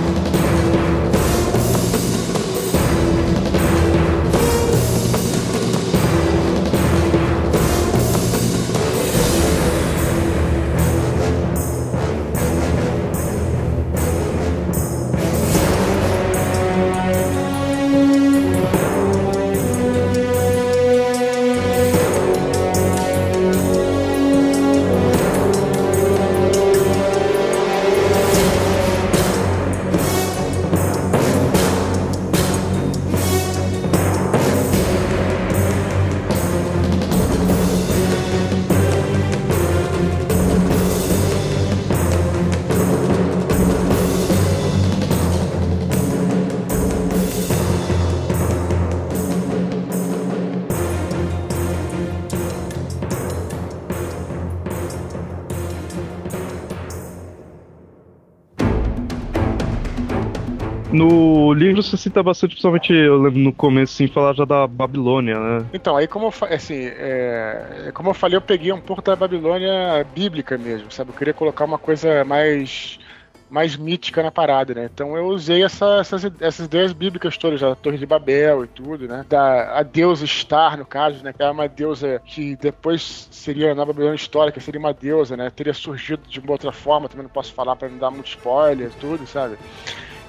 Cita bastante, principalmente eu lembro no começo, assim, falar já da Babilônia, né? Então, aí como eu, assim, é, como eu falei, eu peguei um pouco da Babilônia bíblica mesmo, sabe? Eu queria colocar uma coisa mais mais mítica na parada, né? Então eu usei essa, essas, essas ideias bíblicas todas, da Torre de Babel e tudo, né? Da a deusa Star, no caso, né? Que é uma deusa que depois seria na Babilônia histórica, seria uma deusa, né? Teria surgido de uma outra forma, também não posso falar para não dar muito spoiler e tudo, sabe?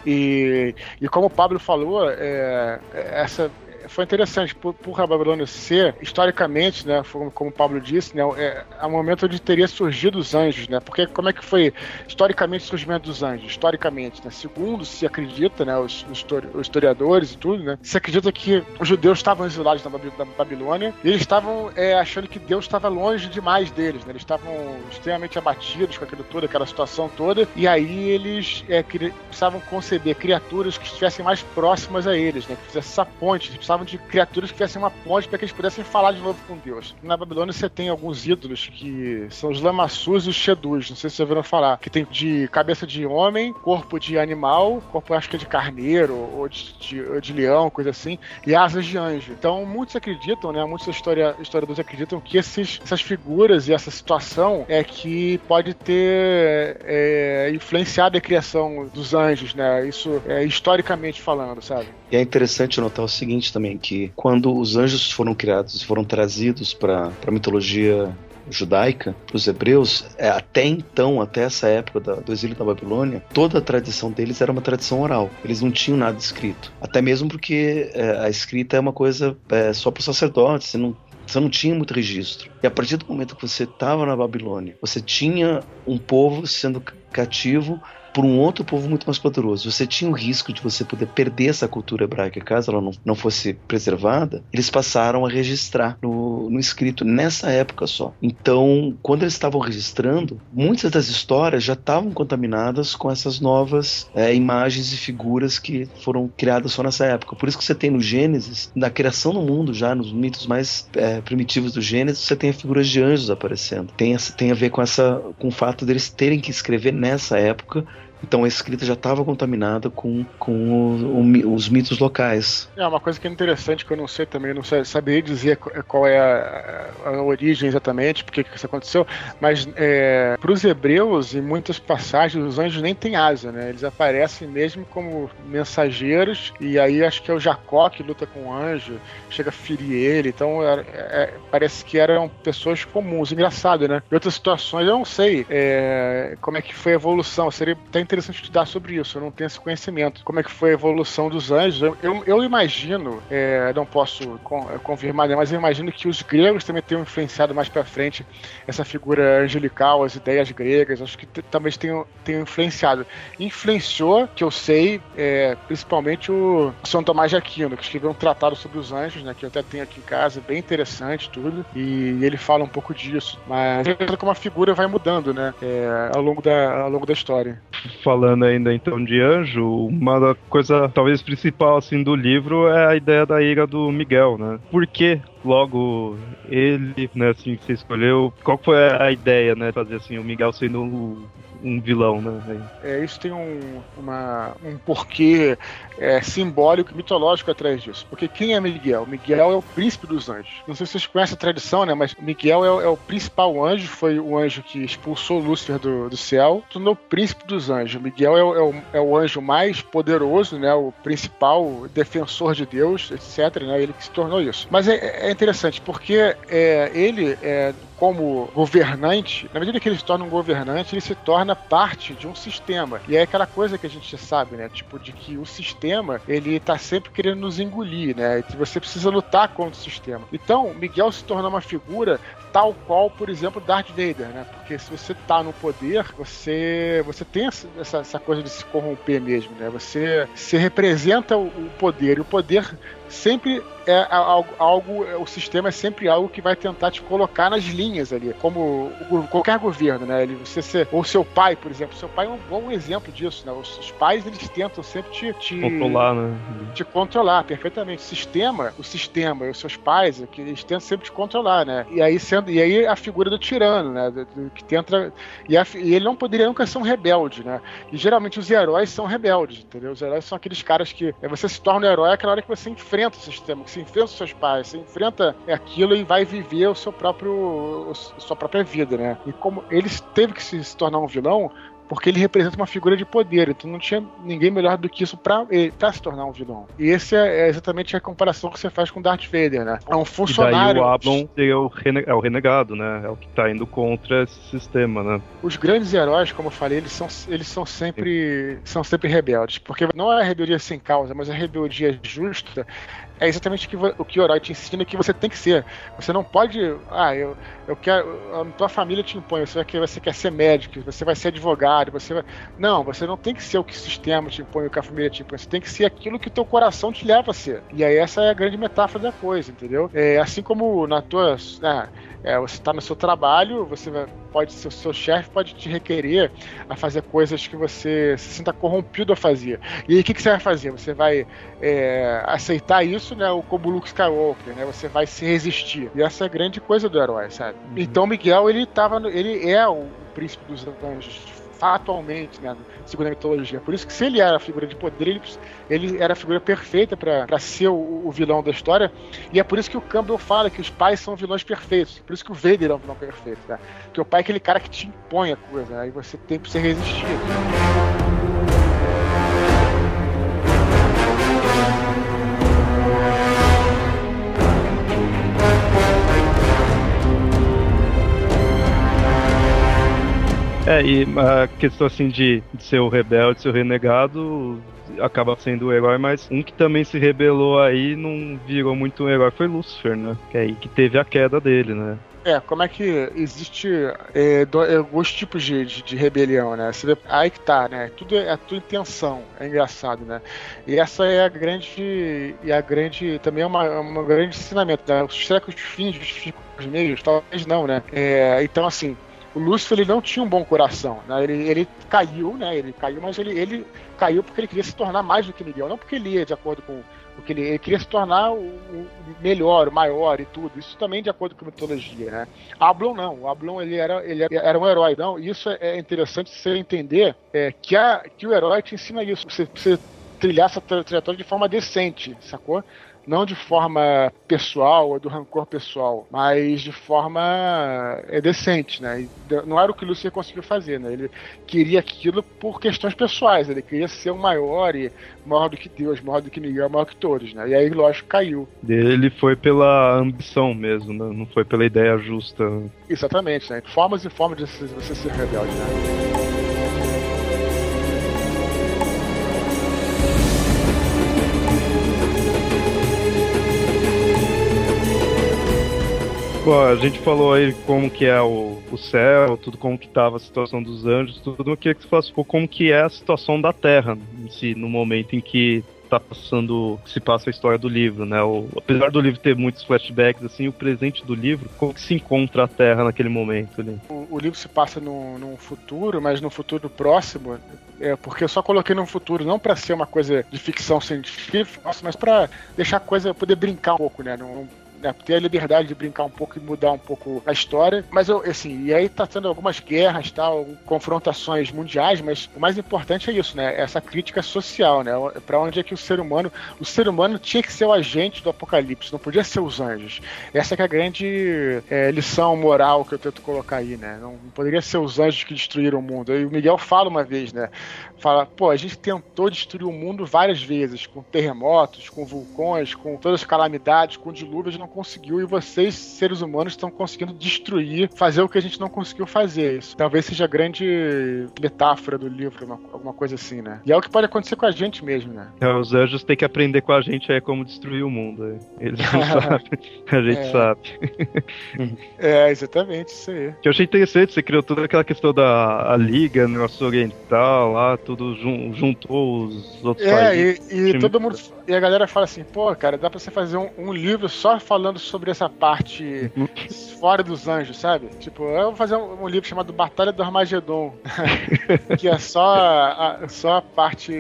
E, e como o Pablo falou, é, essa foi interessante, por, por a Babilônia ser, historicamente, né, como o Pablo disse, né, é, é um momento onde teria surgido os anjos, né, porque como é que foi historicamente o surgimento dos anjos? Historicamente, né, segundo se acredita, né, os, os historiadores e tudo, né, se acredita que os judeus estavam exilados na Babilônia e eles estavam é, achando que Deus estava longe demais deles, né, eles estavam extremamente abatidos com aquilo todo, aquela situação toda, e aí eles é, precisavam conceber criaturas que estivessem mais próximas a eles, né, que fizessem essa ponte, eles precisavam precisavam de criaturas que tivessem uma ponte para que eles pudessem falar de novo com Deus. Na Babilônia você tem alguns ídolos que são os Lamassus e os Shedus, não sei se vocês ouviram falar, que tem de cabeça de homem, corpo de animal, corpo acho que é de carneiro ou de, de, ou de leão, coisa assim, e asas de anjo. Então muitos acreditam, né, muitos história, historiadores acreditam que esses, essas figuras e essa situação é que pode ter é, influenciado a criação dos anjos, né, isso é, historicamente falando, sabe? E é interessante notar o seguinte também, que quando os anjos foram criados, foram trazidos para a mitologia judaica, para os hebreus, é, até então, até essa época da, do exílio da Babilônia, toda a tradição deles era uma tradição oral. Eles não tinham nada escrito. Até mesmo porque é, a escrita é uma coisa é, só para os sacerdotes, você não você não tinha muito registro. E a partir do momento que você estava na Babilônia, você tinha um povo sendo cativo por um outro povo muito mais poderoso. Você tinha o risco de você poder perder essa cultura hebraica caso ela não, não fosse preservada. Eles passaram a registrar no, no escrito nessa época só. Então, quando eles estavam registrando, muitas das histórias já estavam contaminadas com essas novas é, imagens e figuras que foram criadas só nessa época. Por isso que você tem no Gênesis, na criação do mundo, já nos mitos mais é, primitivos do Gênesis, você tem figuras de anjos aparecendo. Tem, tem a ver com, essa, com o fato deles terem que escrever nessa época então a escrita já estava contaminada com, com o, o, os mitos locais. É uma coisa que é interessante que eu não sei também, não sei, saberia dizer qual é a, a, origem exatamente, porque que isso aconteceu, mas é, para os hebreus, em muitas passagens, os anjos nem têm asa, né? Eles aparecem mesmo como mensageiros, e aí acho que é o Jacó que luta com o anjo, chega a ferir ele, então é, é, parece que eram pessoas comuns. Engraçado, né? Em outras situações eu não sei é, como é que foi a evolução, seria interessante estudar sobre isso, eu não tenho esse conhecimento. Como é que foi a evolução dos anjos? Eu, eu, eu imagino, é, não posso é, confirmar, né, mas eu imagino que os gregos também tenham influenciado mais para frente essa figura angelical, as ideias gregas, acho que talvez tenham, tenham influenciado. Influenciou, que eu sei, é, principalmente o São Tomás de Aquino, que escreveu um tratado sobre os anjos, né, que eu até tenho aqui em casa, bem interessante tudo, e ele fala um pouco disso. Mas como a figura vai mudando, né, é, ao, longo da, ao longo da história falando ainda então de anjo, uma coisa talvez principal assim do livro é a ideia da ira do Miguel, né? Por que logo ele, né, assim, você escolheu? Qual foi a ideia, né, fazer assim o Miguel sendo um vilão, né? É, isso tem um, uma, um porquê é, simbólico e mitológico atrás disso. Porque quem é Miguel? Miguel é o príncipe dos anjos. Não sei se vocês conhecem a tradição, né? Mas Miguel é, é o principal anjo, foi o anjo que expulsou Lúcifer do, do céu, tornou príncipe dos anjos. Miguel é o, é, o, é o anjo mais poderoso, né? O principal defensor de Deus, etc. Né? Ele que se tornou isso. Mas é, é interessante porque é, ele é como governante, na medida que ele se torna um governante, ele se torna parte de um sistema. E é aquela coisa que a gente sabe, né? Tipo, de que o sistema, ele tá sempre querendo nos engolir, né? E você precisa lutar contra o sistema. Então, Miguel se torna uma figura tal qual, por exemplo, Darth Vader, né? Porque se você tá no poder, você você tem essa, essa coisa de se corromper mesmo, né? Você, você representa o, o poder, e o poder sempre é algo, algo, o sistema é sempre algo que vai tentar te colocar nas linhas ali, como o, qualquer governo, né? Ele, você ou seu pai, por exemplo, seu pai é um bom exemplo disso, né? Os, os pais eles tentam sempre te, te, controlar, né? Te controlar perfeitamente. O sistema, o sistema, os seus pais, é que eles tentam sempre te controlar, né? E aí sendo, e aí a figura do tirano, né? Do, do, que tenta e, a, e, ele não poderia nunca ser um rebelde, né? E geralmente os heróis são rebeldes, entendeu? Os heróis são aqueles caras que é, você se torna um herói aquela hora que você enfrenta o sistema, que você enfrenta os seus pais, você enfrenta aquilo e vai viver o seu próprio, a sua própria vida, né? E como ele teve que se tornar um vilão, porque ele representa uma figura de poder, então não tinha ninguém melhor do que isso para se tornar um vilão. E esse é, é, exatamente a comparação que você faz com Darth Vader, né? É um funcionário. E daí o Ablon é o, é o renegado, né? É o que tá indo contra esse sistema, né? Os grandes heróis, como eu falei, eles são, eles são sempre são sempre rebeldes, porque não é a rebeldia sem causa, mas a rebeldia justa é exatamente o que o, que herói te ensina que você tem que ser. Você não pode. Ah, eu, eu quero. A tua família te impõe, você, quer, você quer ser médico, você vai ser advogado, você vai. Não, você não tem que ser o que o sistema te impõe, o que a família te impõe. Você tem que ser aquilo que o teu coração te leva a ser. E aí essa é a grande metáfora da coisa, entendeu? É, assim como na tua. Né, é, você está no seu trabalho, você pode seu, seu chefe pode te requerer a fazer coisas que você se sinta corrompido a fazer. E aí o que, que você vai fazer? Você vai é, aceitar isso, né? O como Luke Skywalker, né? Você vai se resistir. E essa é a grande coisa do herói, sabe? Uhum. Então Miguel ele tava, no, ele é o príncipe dos anjos atualmente, né, segundo a mitologia. Por isso que se ele era a figura de poder, ele, era a figura perfeita para ser o, o, vilão da história. E é por isso que o Campbell fala que os pais são vilões perfeitos. Por isso que o Vader é um vilão perfeito, né? Porque o pai é aquele cara que te impõe a coisa, aí você tem que ser resistido. É, e a questão assim de, de ser o rebelde, ser o renegado, acaba sendo o herói, mas um que também se rebelou aí não virou muito um herói foi Lucifer, né? Que é aí que teve a queda dele, né? É, como é que existe é, é, alguns tipos de, de, de, rebelião, né? Você vê, aí que tá, né? Tudo é a tua intenção, é engraçado, né? E essa é a grande, e a grande, também é uma, uma grande ensinamento, né? Será que os fins justificam os meios? Talvez não, né? É, então, assim, o Lúcifer ele não tinha um bom coração, né? ele, ele caiu, né? Ele caiu, mas ele, ele caiu porque ele queria se tornar mais do que Miguel, não porque ele ia de acordo com o que ele, ele queria se tornar o, o, melhor, o maior e tudo. Isso também de acordo com a mitologia, né? Ablon não, o Ablon ele era, ele era um herói, não. Isso é interessante você entender é, que, a, que o herói te ensina isso. Você, você trilhar essa trajetória de forma decente, sacou? Não de forma pessoal ou do rancor pessoal, mas de forma é, decente, né? Não era o que o Lucifer conseguiu fazer, né? Ele queria aquilo por questões pessoais, ele queria ser o maior e maior do que Deus, maior do que Miguel, maior que todos, né? E aí, lógico, caiu. Ele foi pela ambição mesmo, né? não foi pela ideia justa. Exatamente, né? Formas e formas de você ser rebelde, né? Bom, a gente falou aí como que é o, o céu, tudo como que estava a situação dos anjos, tudo. Queria que você falasse como que é a situação da Terra em si, no momento em que está passando, se passa a história do livro, né? O, apesar do livro ter muitos flashbacks, assim, o presente do livro, como que se encontra a Terra naquele momento ali? O, o livro se passa num, num, futuro, mas no futuro próximo, é, porque eu só coloquei no futuro não para ser uma coisa de ficção científica, mas para deixar a coisa, poder brincar um pouco, né? Né, ter a liberdade de brincar um pouco e mudar um pouco a história. Mas eu, assim, e aí tá tendo algumas guerras, tal, confrontações mundiais, mas o mais importante é isso, né? Essa crítica social, né? Para onde é que o ser humano, o ser humano tinha que ser o agente do apocalipse, não podia ser os anjos. Essa é a grande é, lição moral que eu tento colocar aí, né? Não, não poderia ser os anjos que destruíram o mundo. E o Miguel fala uma vez, né? Fala, pô, a gente tentou destruir o mundo várias vezes, com terremotos, com vulcões, com todas as calamidades, com dilúvios, não conseguiu e vocês, seres humanos, estão conseguindo destruir, fazer o que a gente não conseguiu fazer. Isso talvez seja a grande metáfora do livro, uma, alguma coisa assim, né? E é o que pode acontecer com a gente mesmo, né? É, os anjos têm que aprender com a gente aí como destruir o mundo. Aí. Eles não sabem, a gente é. sabe. é, exatamente, isso aí. Que eu achei interessante, você criou toda aquela questão da Liga Nosso Oriental lá, tudo jun juntou os outros É, países. e, e todo mundo. E a galera fala assim, pô, cara, dá pra você fazer um, um livro só falando sobre essa parte fora dos anjos, sabe? Tipo, eu vou fazer um, um livro chamado Batalha do Armagedon. que é só a, só a parte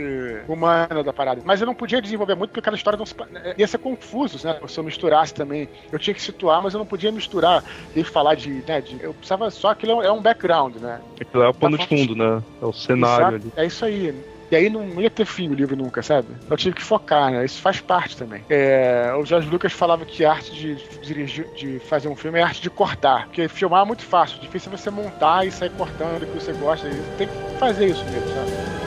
humana da parada. Mas eu não podia desenvolver muito porque aquela história não se, pa- ia ser confuso, né? Se eu misturasse também. Eu tinha que situar, mas eu não podia misturar e falar de, né, de- Eu precisava só aquilo é um- é um background, né? Aquilo é o pano de fundo, né? É o cenário Exato, ali. É isso aí. E aí não ia ter fim o livro nunca, sabe? Eu tive que focar, né? Isso faz parte também. É, o Jorge Lucas falava que a arte de dirigir, de fazer um filme é a arte de cortar. Porque filmar é muito fácil, difícil é você montar e sair cortando o que você gosta. Tem que fazer isso mesmo, sabe?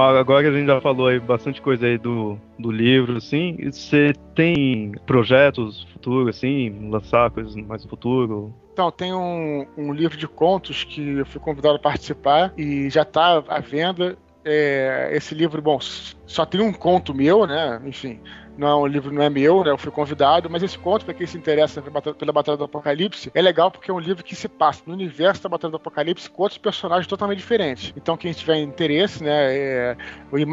Agora a gente já falou aí bastante coisa aí do, do livro, assim, você tem projetos futuros, assim, lançar coisas mais no futuro? Então, tem um, um livro de contos que eu fui convidado a participar e já está à venda. É, esse livro, bom, só tem um conto meu, né? Enfim, não, o livro não é meu, né? Eu fui convidado, mas esse conto, para quem se interessa pela Batalha- do Apocalipse, é legal porque é um livro que se passa no universo da Batalha do Apocalipse com outros personagens totalmente diferentes. Então, quem tiver interesse, né, é,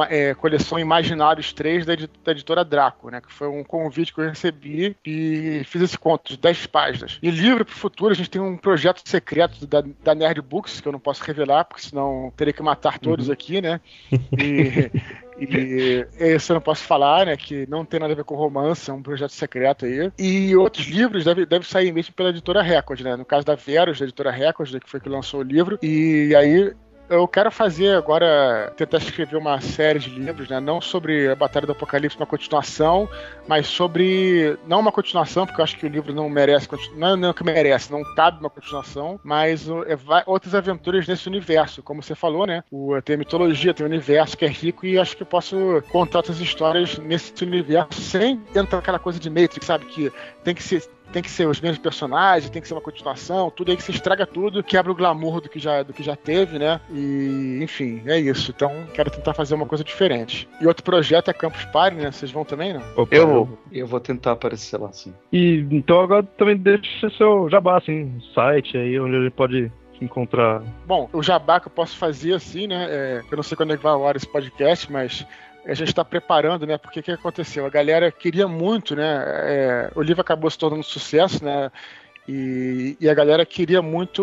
é, coleção Imaginários 3 da, da editora Draco, né? Que foi um convite que eu recebi e fiz esse conto de 10 páginas. E livro para o futuro, a gente tem um projeto secreto da, da Nerd Books, que eu não posso revelar, porque senão teria que matar todos aqui, né? E, e esse eu não posso falar, né? Que não tem nada a ver com romance, é um projeto secreto aí. E outros livros devem deve sair mesmo pela editora Record, né? No caso da Veros, da editora Record, né, que foi que lançou o livro. E aí eu quero fazer agora, tentar escrever uma série de livros, né? Não sobre a Batalha do Apocalipse, uma continuação, mas sobre. Não uma continuação, porque eu acho que o livro não merece. continu- Não, não que merece, não cabe uma continuação, mas é outras aventuras nesse universo. Como você falou, né? O, tem a mitologia, tem o universo que é rico e acho que eu posso contar outras histórias nesse universo sem entrar aquela coisa de Matrix, sabe? Que tem que ser tem que ser os mesmos personagens, tem que ser uma continuação, tudo aí que se estraga tudo, quebra o glamour do que já, do que já teve, né? E, enfim, é isso. Então, quero tentar fazer uma coisa diferente. E outro projeto é Campus Party, né? Vocês vão também, não? Opa, Eu vou. Eu vou tentar aparecer lá, sim. E então agora também deixa seu jabá, assim, site aí onde a gente pode encontrar. Bom, o jabá que eu posso fazer assim, né? é, eu não sei quando é que vai ao ar esse podcast, mas a gente está preparando, né? Porque o que aconteceu? A galera queria muito, né? é, o livro acabou se tornando um sucesso, né? E, e a galera queria muito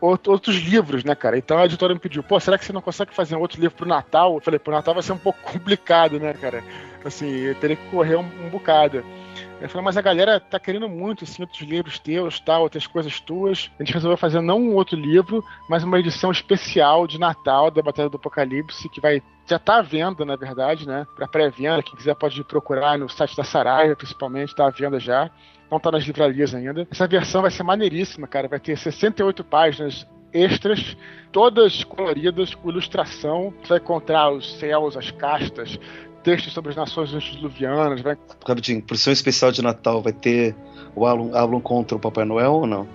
out- outros livros, né, cara? Então a editora me pediu, pô, será que você não consegue fazer outro livro pro Natal? Eu falei, pro Natal vai ser um pouco complicado, né, cara? Assim, eu teria que correr um, um bocado. Eu falei, mas a galera tá querendo muito, assim, outros livros teus, tal, outras coisas tuas. A gente resolveu fazer não um outro livro, mas uma edição especial de Natal da Batalha do Apocalipse, que vai já tá à venda, na verdade, né? Pra pré-venda. Quem quiser pode procurar no site da Saraiva, principalmente, tá à venda já. Não tá nas livrarias ainda. Essa versão vai ser maneiríssima, cara. Vai ter 68 páginas extras, todas coloridas, com ilustração. Você vai encontrar os céus, as castas, textos sobre as nações antediluvianas, vai Rapidinho, produção especial de Natal vai ter o Alan, Alan contra o Papai Noel ou não?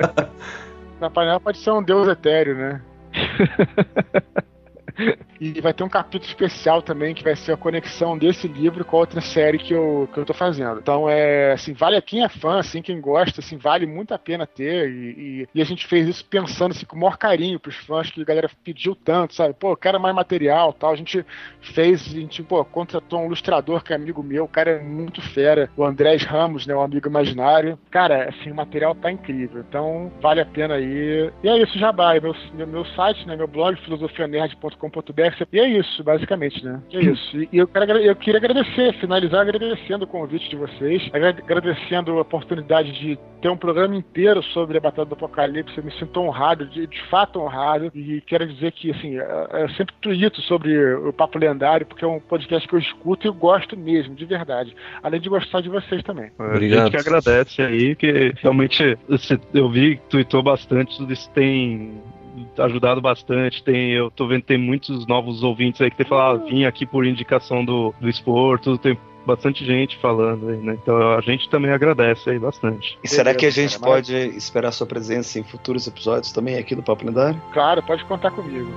Papai Noel pode ser um deus etéreo, né? e vai ter um capítulo especial também que vai ser a conexão desse livro com a outra série que eu, que eu tô fazendo. Então é assim, vale quem é fã, assim, quem gosta, assim, vale muito a pena ter. E, e- e a gente fez isso pensando assim, com o maior carinho pros fãs, que a galera pediu tanto, sabe? Pô, eu quero mais material tal. A gente fez, a gente, pô, contratou um ilustrador que é amigo meu, o cara é muito fera, o Andrés Ramos, né? O amigo imaginário. Cara, assim, o material tá incrível. Então, vale a pena aí. E é isso, Jabá. Meu, meu, meu site, né? Meu blog, filosofianerd.com.br, E é isso, basicamente, né? E é isso. E eu, quero, eu queria agradecer, finalizar agradecendo o convite de vocês, agradecendo a oportunidade de ter um programa inteiro sobre a Batalha do Apocalipse. Eu me sinto honrado, de, de fato honrado, e quero dizer que, assim, eu sempre tuito sobre o Papo Lendário, porque é um podcast que eu escuto e eu gosto mesmo, de verdade. Além de gostar de vocês também. Obrigado. A gente que agradece aí, que realmente eu vi que tuitou bastante, tudo isso tem ajudado bastante. Tem, eu tô vendo que tem muitos novos ouvintes aí que tem falado, ah, vim aqui por indicação do, do esporto, tem bastante gente falando aí, né? Então a gente também agradece aí bastante. E será que a gente pode esperar sua presença em futuros episódios também aqui do Papo Lendário? Claro, pode contar comigo.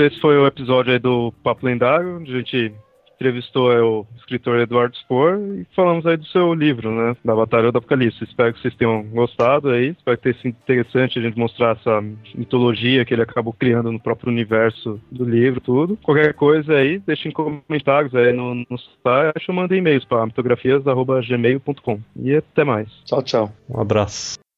Esse foi o episódio aí do Papo Lendário, onde a gente entrevistou o escritor Eduardo Spohr e falamos aí do seu livro, né, da Batalha do Apocalipse. Espero que vocês tenham gostado aí, espero que tenha sido interessante a gente mostrar essa mitologia que ele acabou criando no próprio universo do livro, tudo. Qualquer coisa aí, deixem comentários aí no, no site ou mandem e-mails para mitografias.gmail.com. E até mais. Tchau, tchau. Um abraço.